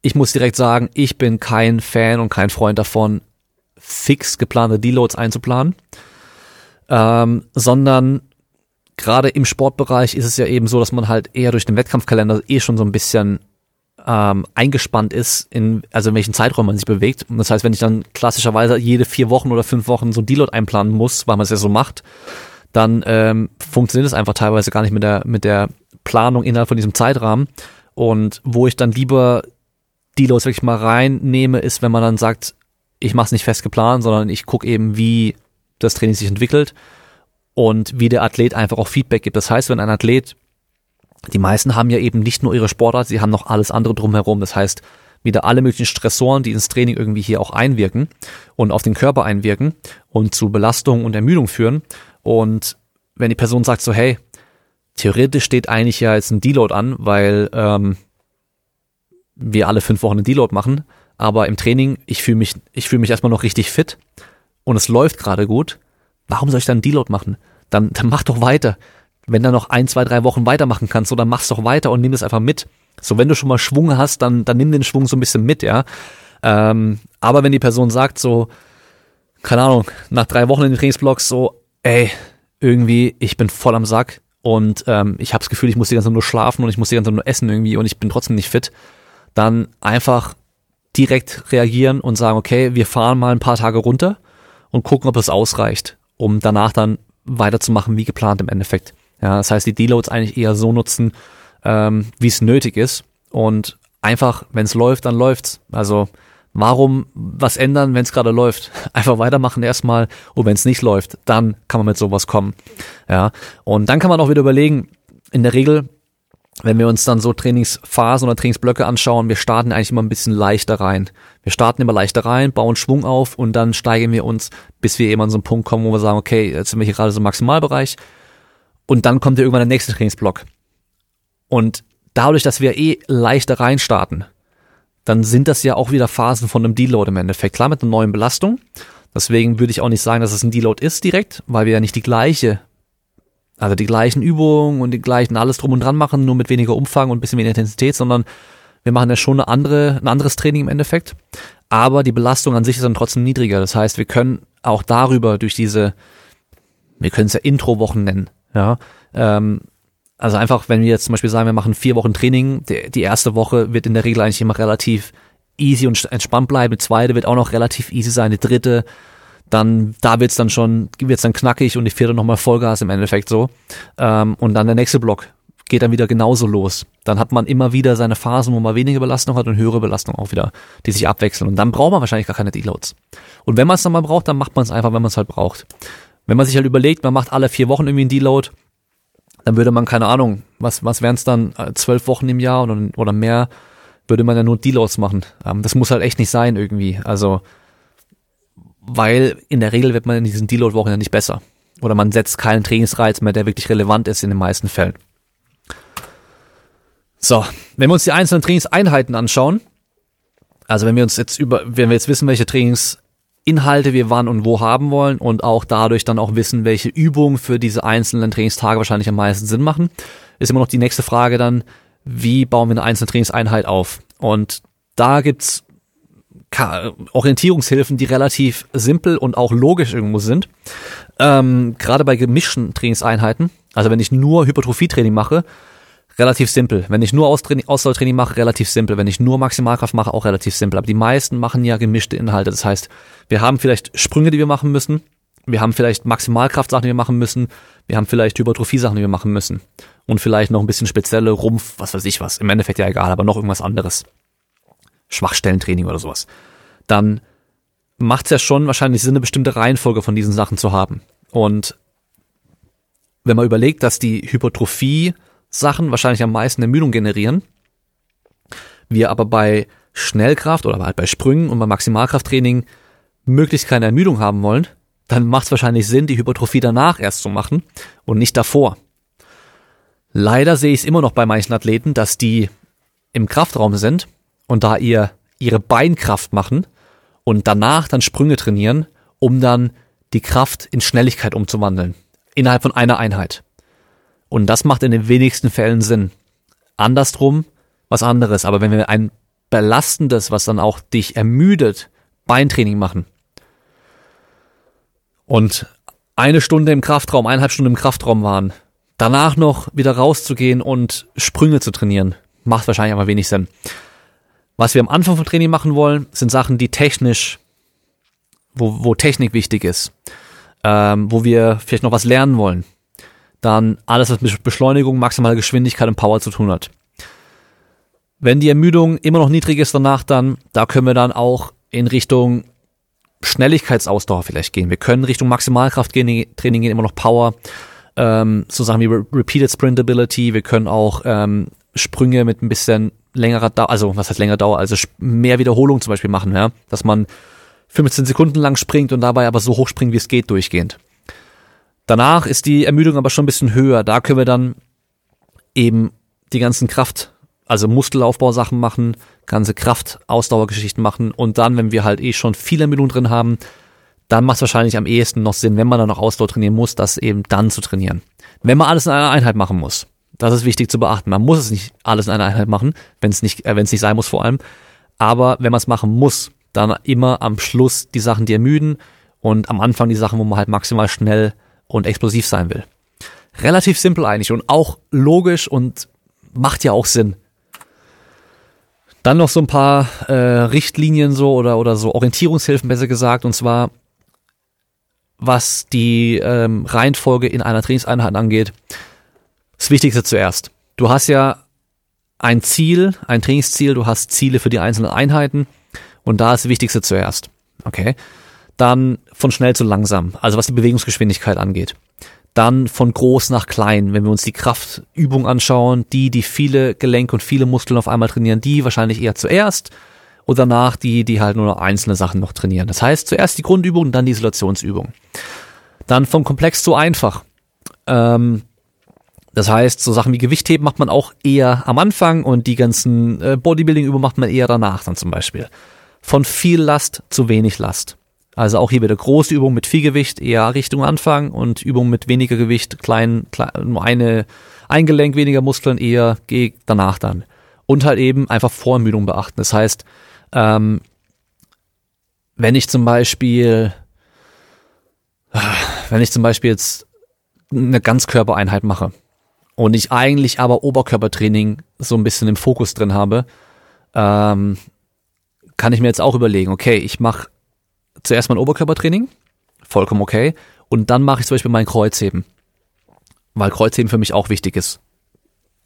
ich muss direkt sagen, ich bin kein Fan und kein Freund davon, fix geplante Deloads einzuplanen, ähm, sondern gerade im Sportbereich ist es ja eben so, dass man halt eher durch den Wettkampfkalender eh schon so ein bisschen ähm, eingespannt ist, in, also in welchen Zeitraum man sich bewegt. Und das heißt, wenn ich dann klassischerweise jede vier Wochen oder fünf Wochen so ein Deload einplanen muss, weil man es ja so macht, dann ähm, funktioniert es einfach teilweise gar nicht mit der, mit der Planung innerhalb von diesem Zeitrahmen. Und wo ich dann lieber Deloads wirklich mal reinnehme, ist, wenn man dann sagt, ich mache es nicht fest geplant, sondern ich gucke eben, wie das Training sich entwickelt und wie der Athlet einfach auch Feedback gibt. Das heißt, wenn ein Athlet, die meisten haben ja eben nicht nur ihre Sportart, sie haben noch alles andere drumherum. Das heißt, wieder alle möglichen Stressoren, die ins Training irgendwie hier auch einwirken und auf den Körper einwirken und zu Belastung und Ermüdung führen. Und wenn die Person sagt so, hey, theoretisch steht eigentlich ja jetzt ein Deload an, weil ähm, wir alle fünf Wochen einen Deload machen, aber im Training, ich fühle mich, ich fühle mich erstmal noch richtig fit und es läuft gerade gut. Warum soll ich dann Deload machen? Dann, dann mach doch weiter. Wenn du noch ein, zwei, drei Wochen weitermachen kannst, so dann mach's doch weiter und nimm es einfach mit. So, wenn du schon mal Schwung hast, dann, dann nimm den Schwung so ein bisschen mit, ja. Ähm, aber wenn die Person sagt so, keine Ahnung, nach drei Wochen in den Trainingsblocks so, ey, irgendwie, ich bin voll am Sack und ähm, ich habe das Gefühl, ich muss die ganze Zeit nur schlafen und ich muss die ganze Zeit nur essen irgendwie und ich bin trotzdem nicht fit, dann einfach direkt reagieren und sagen, okay, wir fahren mal ein paar Tage runter und gucken, ob es ausreicht, um danach dann weiterzumachen wie geplant im Endeffekt. Ja, das heißt, die Deloads eigentlich eher so nutzen, ähm, wie es nötig ist und einfach, wenn es läuft, dann läuft's. Also warum was ändern, wenn es gerade läuft? Einfach weitermachen erstmal und wenn es nicht läuft, dann kann man mit sowas kommen. Ja, und dann kann man auch wieder überlegen, in der Regel wenn wir uns dann so Trainingsphasen oder Trainingsblöcke anschauen, wir starten eigentlich immer ein bisschen leichter rein. Wir starten immer leichter rein, bauen Schwung auf und dann steigen wir uns, bis wir eben an so einen Punkt kommen, wo wir sagen, okay, jetzt sind wir hier gerade so im Maximalbereich. Und dann kommt ja irgendwann der nächste Trainingsblock. Und dadurch, dass wir eh leichter rein starten, dann sind das ja auch wieder Phasen von einem Deload im Endeffekt. Klar mit einer neuen Belastung. Deswegen würde ich auch nicht sagen, dass es ein Deload ist direkt, weil wir ja nicht die gleiche also die gleichen Übungen und die gleichen alles drum und dran machen, nur mit weniger Umfang und ein bisschen weniger Intensität, sondern wir machen ja schon eine andere, ein anderes Training im Endeffekt. Aber die Belastung an sich ist dann trotzdem niedriger. Das heißt, wir können auch darüber durch diese, wir können es ja Intro-Wochen nennen, ja, ähm, also einfach, wenn wir jetzt zum Beispiel sagen, wir machen vier Wochen Training, die, die erste Woche wird in der Regel eigentlich immer relativ easy und entspannt bleiben, die zweite wird auch noch relativ easy sein, die dritte dann da wird's dann schon, wird's dann knackig und die vierte nochmal Vollgas im Endeffekt so. Ähm, und dann der nächste Block geht dann wieder genauso los. Dann hat man immer wieder seine Phasen, wo man weniger Belastung hat und höhere Belastung auch wieder, die sich abwechseln. Und dann braucht man wahrscheinlich gar keine Deloads. Und wenn man es dann mal braucht, dann macht man es einfach, wenn man es halt braucht. Wenn man sich halt überlegt, man macht alle vier Wochen irgendwie einen Deload, dann würde man, keine Ahnung, was, was wären es dann, äh, zwölf Wochen im Jahr oder, oder mehr, würde man ja nur Deloads machen. Ähm, das muss halt echt nicht sein irgendwie. Also weil in der Regel wird man in diesen Deload-Wochen ja nicht besser. Oder man setzt keinen Trainingsreiz mehr, der wirklich relevant ist in den meisten Fällen. So, wenn wir uns die einzelnen Trainingseinheiten anschauen, also wenn wir uns jetzt über, wenn wir jetzt wissen, welche Trainingsinhalte wir wann und wo haben wollen und auch dadurch dann auch wissen, welche Übungen für diese einzelnen Trainingstage wahrscheinlich am meisten Sinn machen, ist immer noch die nächste Frage dann, wie bauen wir eine einzelne Trainingseinheit auf? Und da gibt's Orientierungshilfen, die relativ simpel und auch logisch irgendwo sind. Ähm, Gerade bei gemischten Trainingseinheiten, also wenn ich nur Hypertrophietraining mache, relativ simpel. Wenn ich nur Ausdauertraining mache, relativ simpel. Wenn ich nur Maximalkraft mache, auch relativ simpel. Aber die meisten machen ja gemischte Inhalte. Das heißt, wir haben vielleicht Sprünge, die wir machen müssen. Wir haben vielleicht Maximalkraft-Sachen, die wir machen müssen. Wir haben vielleicht Hypertrophie-Sachen, die wir machen müssen. Und vielleicht noch ein bisschen spezielle Rumpf, was weiß ich was. Im Endeffekt ja egal, aber noch irgendwas anderes. Schwachstellentraining oder sowas, dann macht es ja schon wahrscheinlich Sinn, eine bestimmte Reihenfolge von diesen Sachen zu haben. Und wenn man überlegt, dass die Hypertrophie-Sachen wahrscheinlich am meisten Ermüdung generieren, wir aber bei Schnellkraft oder halt bei Sprüngen und bei Maximalkrafttraining möglichst keine Ermüdung haben wollen, dann macht es wahrscheinlich Sinn, die Hypertrophie danach erst zu machen und nicht davor. Leider sehe ich es immer noch bei manchen Athleten, dass die im Kraftraum sind und da ihr ihre Beinkraft machen und danach dann Sprünge trainieren, um dann die Kraft in Schnelligkeit umzuwandeln. Innerhalb von einer Einheit. Und das macht in den wenigsten Fällen Sinn. Andersrum was anderes. Aber wenn wir ein belastendes, was dann auch dich ermüdet, Beintraining machen und eine Stunde im Kraftraum, eineinhalb Stunden im Kraftraum waren, danach noch wieder rauszugehen und Sprünge zu trainieren, macht wahrscheinlich aber wenig Sinn. Was wir am Anfang vom Training machen wollen, sind Sachen, die technisch, wo, wo Technik wichtig ist, ähm, wo wir vielleicht noch was lernen wollen. Dann alles, was mit Beschleunigung, maximaler Geschwindigkeit und Power zu tun hat. Wenn die Ermüdung immer noch niedrig ist danach, dann, da können wir dann auch in Richtung Schnelligkeitsausdauer vielleicht gehen. Wir können Richtung Maximalkrafttraining gehen, immer noch Power, ähm, so Sachen wie Repeated Sprintability. Wir können auch ähm, Sprünge mit ein bisschen längerer Dauer, also was heißt länger Dauer, also mehr Wiederholung zum Beispiel machen, ja, dass man 15 Sekunden lang springt und dabei aber so hoch springt, wie es geht, durchgehend. Danach ist die Ermüdung aber schon ein bisschen höher. Da können wir dann eben die ganzen Kraft also Muskelaufbausachen machen, ganze Kraftausdauergeschichten machen und dann, wenn wir halt eh schon viele Minuten drin haben, dann macht es wahrscheinlich am ehesten noch Sinn, wenn man dann noch Ausdauer trainieren muss, das eben dann zu trainieren. Wenn man alles in einer Einheit machen muss, das ist wichtig zu beachten. Man muss es nicht alles in einer Einheit machen, wenn es nicht, äh, wenn es nicht sein muss vor allem. Aber wenn man es machen muss, dann immer am Schluss die Sachen, die ermüden und am Anfang die Sachen, wo man halt maximal schnell und explosiv sein will. Relativ simpel eigentlich und auch logisch und macht ja auch Sinn. Dann noch so ein paar äh, Richtlinien so oder, oder so Orientierungshilfen besser gesagt, und zwar was die ähm, Reihenfolge in einer Trainingseinheit angeht. Das Wichtigste zuerst. Du hast ja ein Ziel, ein Trainingsziel, du hast Ziele für die einzelnen Einheiten und da ist das Wichtigste zuerst. Okay. Dann von schnell zu langsam, also was die Bewegungsgeschwindigkeit angeht. Dann von groß nach klein, wenn wir uns die Kraftübung anschauen, die, die viele Gelenke und viele Muskeln auf einmal trainieren, die wahrscheinlich eher zuerst und danach die, die halt nur noch einzelne Sachen noch trainieren. Das heißt, zuerst die Grundübung und dann die Isolationsübung. Dann vom Komplex zu einfach. Ähm, das heißt, so Sachen wie Gewichtheben macht man auch eher am Anfang und die ganzen äh, Bodybuilding-Übungen macht man eher danach dann zum Beispiel. Von viel Last zu wenig Last. Also auch hier wieder große Übung mit viel Gewicht, eher Richtung Anfang und Übung mit weniger Gewicht, klein, klein nur eine, ein Gelenk, weniger Muskeln, eher geh danach dann. Und halt eben einfach Vorermüdung beachten. Das heißt, ähm, wenn ich zum Beispiel, wenn ich zum Beispiel jetzt eine Ganzkörpereinheit mache und ich eigentlich aber Oberkörpertraining so ein bisschen im Fokus drin habe, ähm, kann ich mir jetzt auch überlegen, okay, ich mache zuerst mein Oberkörpertraining, vollkommen okay, und dann mache ich zum Beispiel mein Kreuzheben, weil Kreuzheben für mich auch wichtig ist.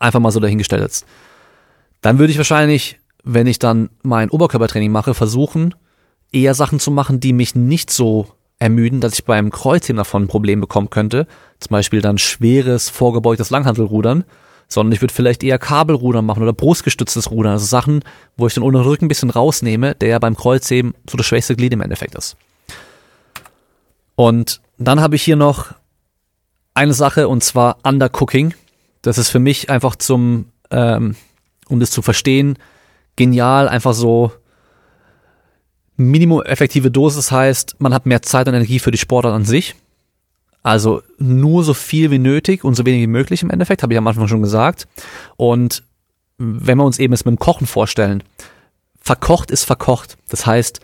Einfach mal so dahingestellt jetzt. Dann würde ich wahrscheinlich, wenn ich dann mein Oberkörpertraining mache, versuchen, eher Sachen zu machen, die mich nicht so ermüden, dass ich beim Kreuzheben davon ein Problem bekommen könnte. Zum Beispiel dann schweres, vorgebeugtes Langhantelrudern sondern ich würde vielleicht eher Kabelrudern machen oder brustgestütztes Rudern, also Sachen, wo ich den unteren Rücken ein bisschen rausnehme, der ja beim Kreuzheben so das schwächste Glied im Endeffekt ist. Und dann habe ich hier noch eine Sache und zwar Undercooking. Das ist für mich einfach zum, ähm, um das zu verstehen, genial, einfach so Minimum effektive Dosis heißt, man hat mehr Zeit und Energie für die Sportart an sich. Also nur so viel wie nötig und so wenig wie möglich im Endeffekt, habe ich am Anfang schon gesagt. Und wenn wir uns eben jetzt mit dem Kochen vorstellen, verkocht ist verkocht. Das heißt,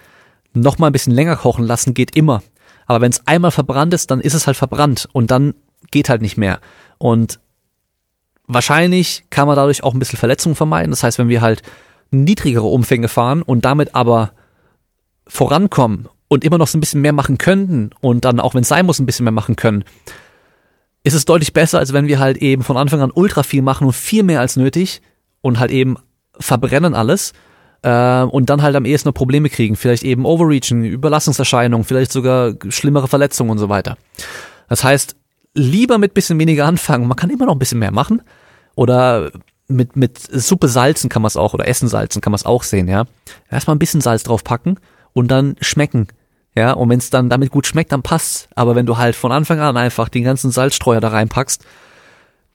noch mal ein bisschen länger kochen lassen geht immer. Aber wenn es einmal verbrannt ist, dann ist es halt verbrannt und dann geht halt nicht mehr. Und wahrscheinlich kann man dadurch auch ein bisschen Verletzungen vermeiden. Das heißt, wenn wir halt niedrigere Umfänge fahren und damit aber vorankommen und immer noch so ein bisschen mehr machen könnten und dann auch wenn es sein muss ein bisschen mehr machen können, ist es deutlich besser, als wenn wir halt eben von Anfang an ultra viel machen und viel mehr als nötig und halt eben verbrennen alles äh, und dann halt am ehesten noch Probleme kriegen, vielleicht eben Overreachen, Überlastungserscheinungen, vielleicht sogar schlimmere Verletzungen und so weiter. Das heißt, lieber mit bisschen weniger anfangen, man kann immer noch ein bisschen mehr machen oder mit, mit Suppe salzen kann man es auch oder Essen salzen kann man es auch sehen, ja. Erstmal ein bisschen Salz draufpacken und dann schmecken ja, und wenn es dann damit gut schmeckt, dann passt's. Aber wenn du halt von Anfang an einfach den ganzen Salzstreuer da reinpackst,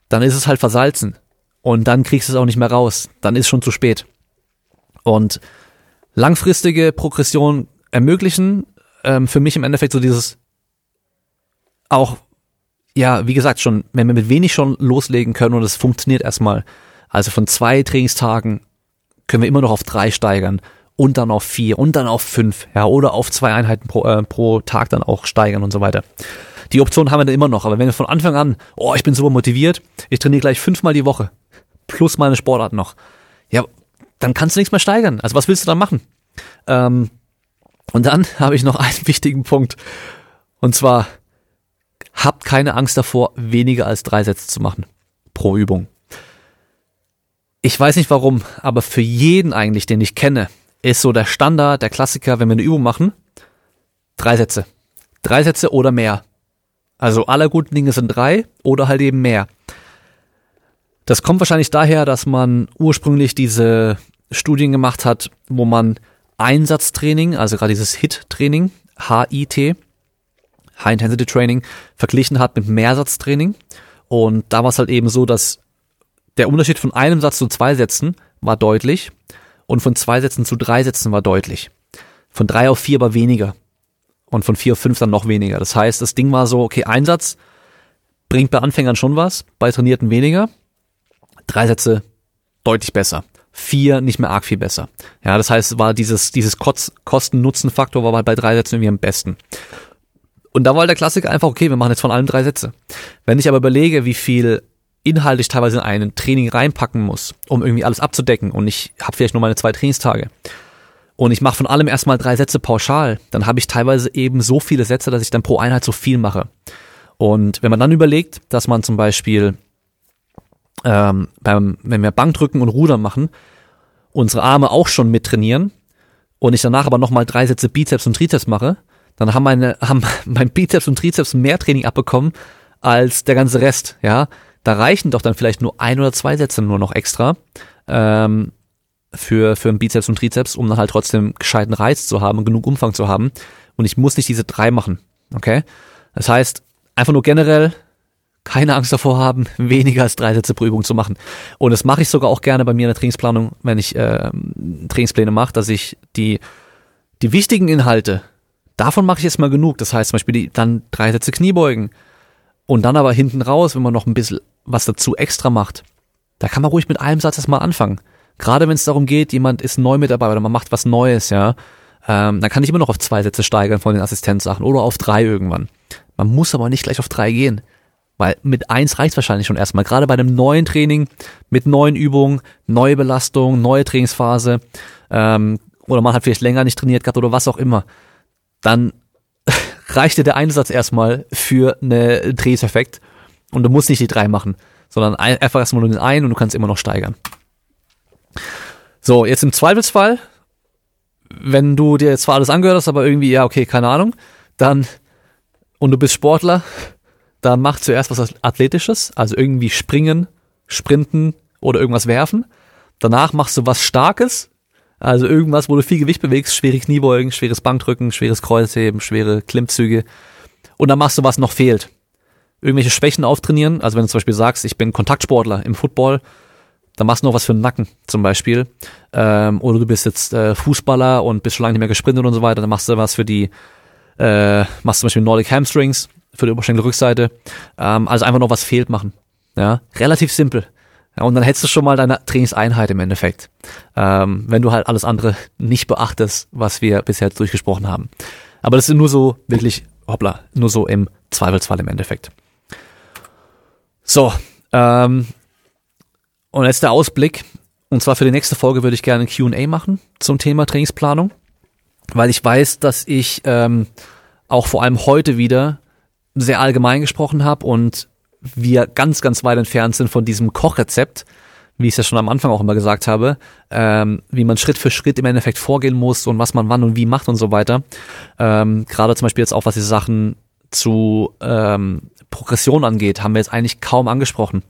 dann ist es halt versalzen. Und dann kriegst du es auch nicht mehr raus. Dann ist schon zu spät. Und langfristige Progression ermöglichen ähm, für mich im Endeffekt so dieses auch, ja, wie gesagt, schon, wenn wir mit wenig schon loslegen können und es funktioniert erstmal. Also von zwei Trainingstagen können wir immer noch auf drei steigern und dann auf vier und dann auf fünf, ja, oder auf zwei Einheiten pro, äh, pro Tag dann auch steigern und so weiter. Die Option haben wir dann immer noch, aber wenn wir von Anfang an, oh, ich bin super motiviert, ich trainiere gleich fünfmal die Woche, plus meine Sportart noch, ja, dann kannst du nichts mehr steigern. Also was willst du dann machen? Ähm, und dann habe ich noch einen wichtigen Punkt. Und zwar, habt keine Angst davor, weniger als drei Sätze zu machen pro Übung. Ich weiß nicht warum, aber für jeden eigentlich, den ich kenne, ist so der Standard, der Klassiker, wenn wir eine Übung machen, drei Sätze. Drei Sätze oder mehr. Also aller guten Dinge sind drei oder halt eben mehr. Das kommt wahrscheinlich daher, dass man ursprünglich diese Studien gemacht hat, wo man Einsatztraining, also gerade dieses HIT-Training, HIT, High Intensity Training, verglichen hat mit Mehrsatztraining. Und da war es halt eben so, dass der Unterschied von einem Satz zu zwei Sätzen war deutlich und von zwei Sätzen zu drei Sätzen war deutlich. Von drei auf vier war weniger. Und von vier auf fünf dann noch weniger. Das heißt, das Ding war so, okay, ein Satz bringt bei Anfängern schon was, bei Trainierten weniger. Drei Sätze deutlich besser. Vier nicht mehr arg viel besser. Ja, das heißt, war dieses, dieses Kosten-Nutzen-Faktor war halt bei drei Sätzen irgendwie am besten. Und da war halt der Klassiker einfach, okay, wir machen jetzt von allen drei Sätze. Wenn ich aber überlege, wie viel Inhalt ich teilweise in ein Training reinpacken muss, um irgendwie alles abzudecken und ich habe vielleicht nur meine zwei Trainingstage und ich mache von allem erstmal drei Sätze pauschal, dann habe ich teilweise eben so viele Sätze, dass ich dann pro Einheit so viel mache. Und wenn man dann überlegt, dass man zum Beispiel ähm, beim, wenn wir Bankdrücken und Rudern machen, unsere Arme auch schon mit trainieren und ich danach aber nochmal drei Sätze Bizeps und Trizeps mache, dann haben meine, haben mein Bizeps und Trizeps mehr Training abbekommen als der ganze Rest, ja. Da reichen doch dann vielleicht nur ein oder zwei Sätze nur noch extra ähm, für, für einen Bizeps und Trizeps, um dann halt trotzdem gescheiten Reiz zu haben und genug Umfang zu haben. Und ich muss nicht diese drei machen. Okay? Das heißt, einfach nur generell keine Angst davor haben, weniger als drei Sätze pro Übung zu machen. Und das mache ich sogar auch gerne bei mir in der Trainingsplanung, wenn ich äh, Trainingspläne mache, dass ich die, die wichtigen Inhalte, davon mache ich jetzt mal genug. Das heißt zum Beispiel die, dann drei Sätze Kniebeugen. Und dann aber hinten raus, wenn man noch ein bisschen was dazu extra macht, da kann man ruhig mit einem Satz erstmal anfangen. Gerade wenn es darum geht, jemand ist neu mit dabei oder man macht was Neues, ja, ähm, dann kann ich immer noch auf zwei Sätze steigern von den Assistenzsachen oder auf drei irgendwann. Man muss aber nicht gleich auf drei gehen. Weil mit eins reicht wahrscheinlich schon erstmal. Gerade bei einem neuen Training, mit neuen Übungen, neue Belastung, neue Trainingsphase, ähm, oder man hat vielleicht länger nicht trainiert gehabt oder was auch immer, dann reicht dir der Einsatz erstmal für eine Drehseffekt und du musst nicht die drei machen, sondern einfach erstmal nur den einen und du kannst immer noch steigern. So, jetzt im Zweifelsfall, wenn du dir jetzt zwar alles angehört hast, aber irgendwie, ja, okay, keine Ahnung, dann, und du bist Sportler, dann mach zuerst was Athletisches, also irgendwie springen, sprinten oder irgendwas werfen. Danach machst du was Starkes, also irgendwas, wo du viel Gewicht bewegst, schwere Kniebeugen, schweres Bankdrücken, schweres Kreuzheben, schwere Klimmzüge. Und dann machst du, was noch fehlt irgendwelche Schwächen auftrainieren. Also wenn du zum Beispiel sagst, ich bin Kontaktsportler im Football, dann machst du noch was für den Nacken zum Beispiel. Ähm, oder du bist jetzt äh, Fußballer und bist schon lange nicht mehr gesprintet und so weiter, dann machst du was für die, äh, machst zum Beispiel Nordic Hamstrings für die Oberschenkelrückseite. Ähm, also einfach noch was fehlt machen. Ja, relativ simpel. Ja, und dann hättest du schon mal deine Trainingseinheit im Endeffekt. Ähm, wenn du halt alles andere nicht beachtest, was wir bisher durchgesprochen haben. Aber das sind nur so wirklich, hoppla, nur so im Zweifelsfall im Endeffekt. So, ähm, und jetzt der Ausblick. Und zwar für die nächste Folge würde ich gerne ein QA machen zum Thema Trainingsplanung, weil ich weiß, dass ich ähm, auch vor allem heute wieder sehr allgemein gesprochen habe und wir ganz, ganz weit entfernt sind von diesem Kochrezept, wie ich es ja schon am Anfang auch immer gesagt habe, ähm, wie man Schritt für Schritt im Endeffekt vorgehen muss und was man wann und wie macht und so weiter. Ähm, Gerade zum Beispiel jetzt auch, was die Sachen zu ähm, Progression angeht, haben wir jetzt eigentlich kaum angesprochen.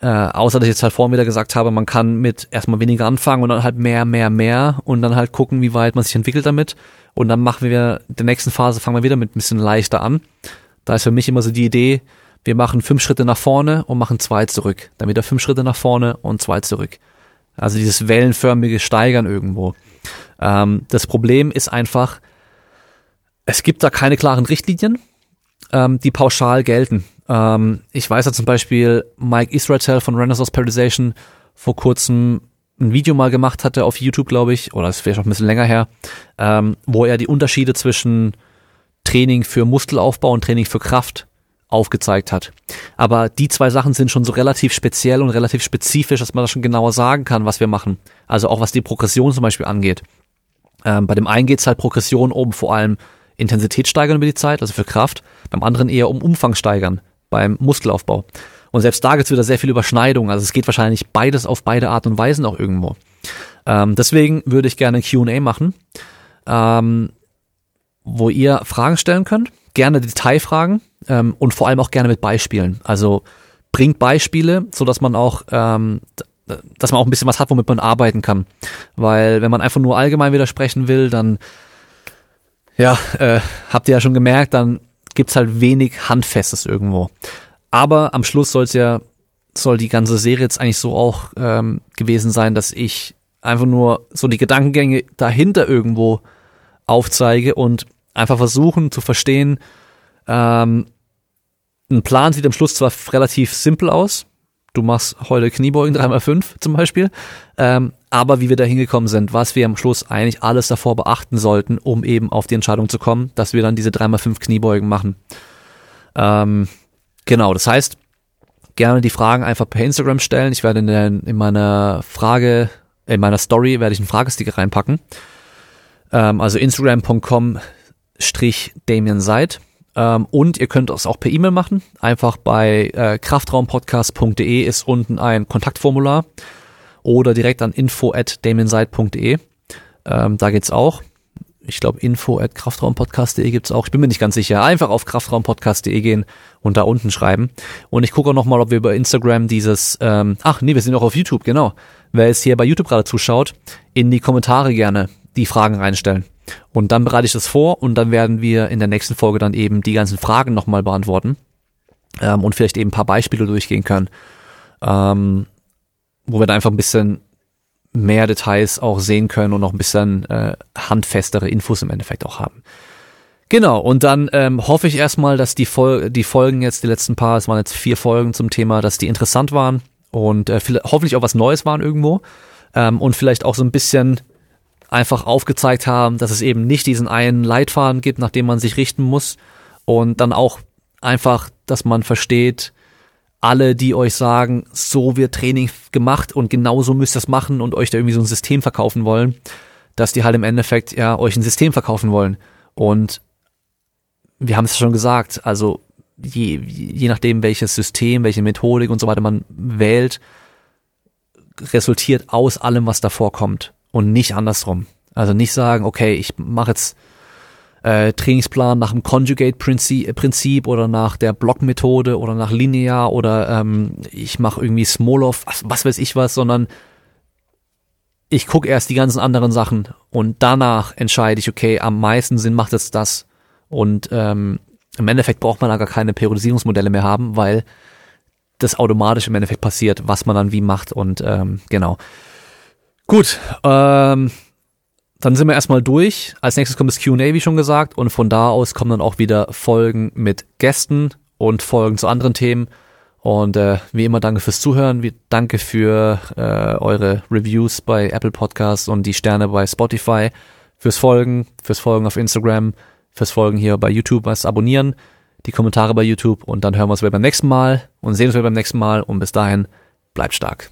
Äh, außer dass ich jetzt halt vorhin wieder gesagt habe, man kann mit erstmal weniger anfangen und dann halt mehr, mehr, mehr und dann halt gucken, wie weit man sich entwickelt damit. Und dann machen wir, der nächsten Phase fangen wir wieder mit ein bisschen leichter an. Da ist für mich immer so die Idee, wir machen fünf Schritte nach vorne und machen zwei zurück. Dann wieder fünf Schritte nach vorne und zwei zurück. Also dieses wellenförmige Steigern irgendwo. Ähm, das Problem ist einfach, es gibt da keine klaren Richtlinien ähm, die pauschal gelten. Ähm, ich weiß ja zum Beispiel, Mike Israel von Renaissance Periodization vor kurzem ein Video mal gemacht hatte auf YouTube, glaube ich, oder es wäre schon ein bisschen länger her, ähm, wo er die Unterschiede zwischen Training für Muskelaufbau und Training für Kraft aufgezeigt hat. Aber die zwei Sachen sind schon so relativ speziell und relativ spezifisch, dass man das schon genauer sagen kann, was wir machen. Also auch was die Progression zum Beispiel angeht. Ähm, bei dem einen geht es halt Progression um vor allem Intensität steigern über die Zeit, also für Kraft. Beim anderen eher um Umfang steigern, beim Muskelaufbau. Und selbst da gibt es wieder sehr viel Überschneidung. Also es geht wahrscheinlich beides auf beide Art und Weisen auch irgendwo. Ähm, deswegen würde ich gerne QA machen, ähm, wo ihr Fragen stellen könnt. Gerne Detailfragen ähm, und vor allem auch gerne mit Beispielen. Also bringt Beispiele, so dass man auch ähm, dass man auch ein bisschen was hat, womit man arbeiten kann. Weil wenn man einfach nur allgemein widersprechen will, dann ja, äh, habt ihr ja schon gemerkt, dann gibt's halt wenig Handfestes irgendwo. Aber am Schluss soll's ja, soll die ganze Serie jetzt eigentlich so auch ähm, gewesen sein, dass ich einfach nur so die Gedankengänge dahinter irgendwo aufzeige und einfach versuchen zu verstehen, ähm, ein Plan sieht am Schluss zwar relativ simpel aus, du machst heute Kniebeugen 3x5 zum Beispiel, ähm, aber wie wir da hingekommen sind, was wir am Schluss eigentlich alles davor beachten sollten, um eben auf die Entscheidung zu kommen, dass wir dann diese 3x5 Kniebeugen machen. Ähm, genau, das heißt, gerne die Fragen einfach per Instagram stellen. Ich werde in, der, in meiner Frage, in meiner Story werde ich einen Fragesticker reinpacken. Ähm, also instagram.com strich Damien Seid. Ähm, und ihr könnt es auch per E-Mail machen. Einfach bei äh, kraftraumpodcast.de ist unten ein Kontaktformular oder direkt an info at damienseid.de. Ähm, da geht's auch. Ich glaube, info at kraftraumpodcast.de gibt's auch. Ich bin mir nicht ganz sicher. Einfach auf kraftraumpodcast.de gehen und da unten schreiben. Und ich gucke auch nochmal, ob wir über Instagram dieses, ähm, ach nee, wir sind auch auf YouTube, genau. Wer es hier bei YouTube gerade zuschaut, in die Kommentare gerne die Fragen reinstellen. Und dann bereite ich das vor und dann werden wir in der nächsten Folge dann eben die ganzen Fragen nochmal beantworten ähm, und vielleicht eben ein paar Beispiele durchgehen können, ähm, wo wir dann einfach ein bisschen mehr Details auch sehen können und noch ein bisschen äh, handfestere Infos im Endeffekt auch haben. Genau, und dann ähm, hoffe ich erstmal, dass die, Fol die Folgen jetzt, die letzten paar, es waren jetzt vier Folgen zum Thema, dass die interessant waren und äh, hoffentlich auch was Neues waren irgendwo ähm, und vielleicht auch so ein bisschen einfach aufgezeigt haben, dass es eben nicht diesen einen Leitfaden gibt, nach dem man sich richten muss und dann auch einfach, dass man versteht, alle, die euch sagen, so wird Training gemacht und genau so müsst ihr es machen und euch da irgendwie so ein System verkaufen wollen, dass die halt im Endeffekt ja euch ein System verkaufen wollen. Und wir haben es schon gesagt, also je, je nachdem, welches System, welche Methodik und so weiter man wählt, resultiert aus allem, was davor kommt und nicht andersrum. Also nicht sagen, okay, ich mache jetzt äh, Trainingsplan nach dem Conjugate-Prinzip Prinzip oder nach der Block-Methode oder nach Linear oder ähm, ich mache irgendwie Smolov, was, was weiß ich was, sondern ich gucke erst die ganzen anderen Sachen und danach entscheide ich, okay, am meisten Sinn macht es das. Und ähm, im Endeffekt braucht man da gar keine Periodisierungsmodelle mehr haben, weil das automatisch im Endeffekt passiert, was man dann wie macht und ähm, genau. Gut, ähm, dann sind wir erstmal durch. Als nächstes kommt das QA, wie schon gesagt, und von da aus kommen dann auch wieder Folgen mit Gästen und Folgen zu anderen Themen. Und äh, wie immer danke fürs Zuhören, wie, danke für äh, eure Reviews bei Apple Podcasts und die Sterne bei Spotify, fürs Folgen, fürs Folgen auf Instagram, fürs Folgen hier bei YouTube, was abonnieren, die Kommentare bei YouTube und dann hören wir uns wieder beim nächsten Mal und sehen uns wieder beim nächsten Mal und bis dahin bleibt stark.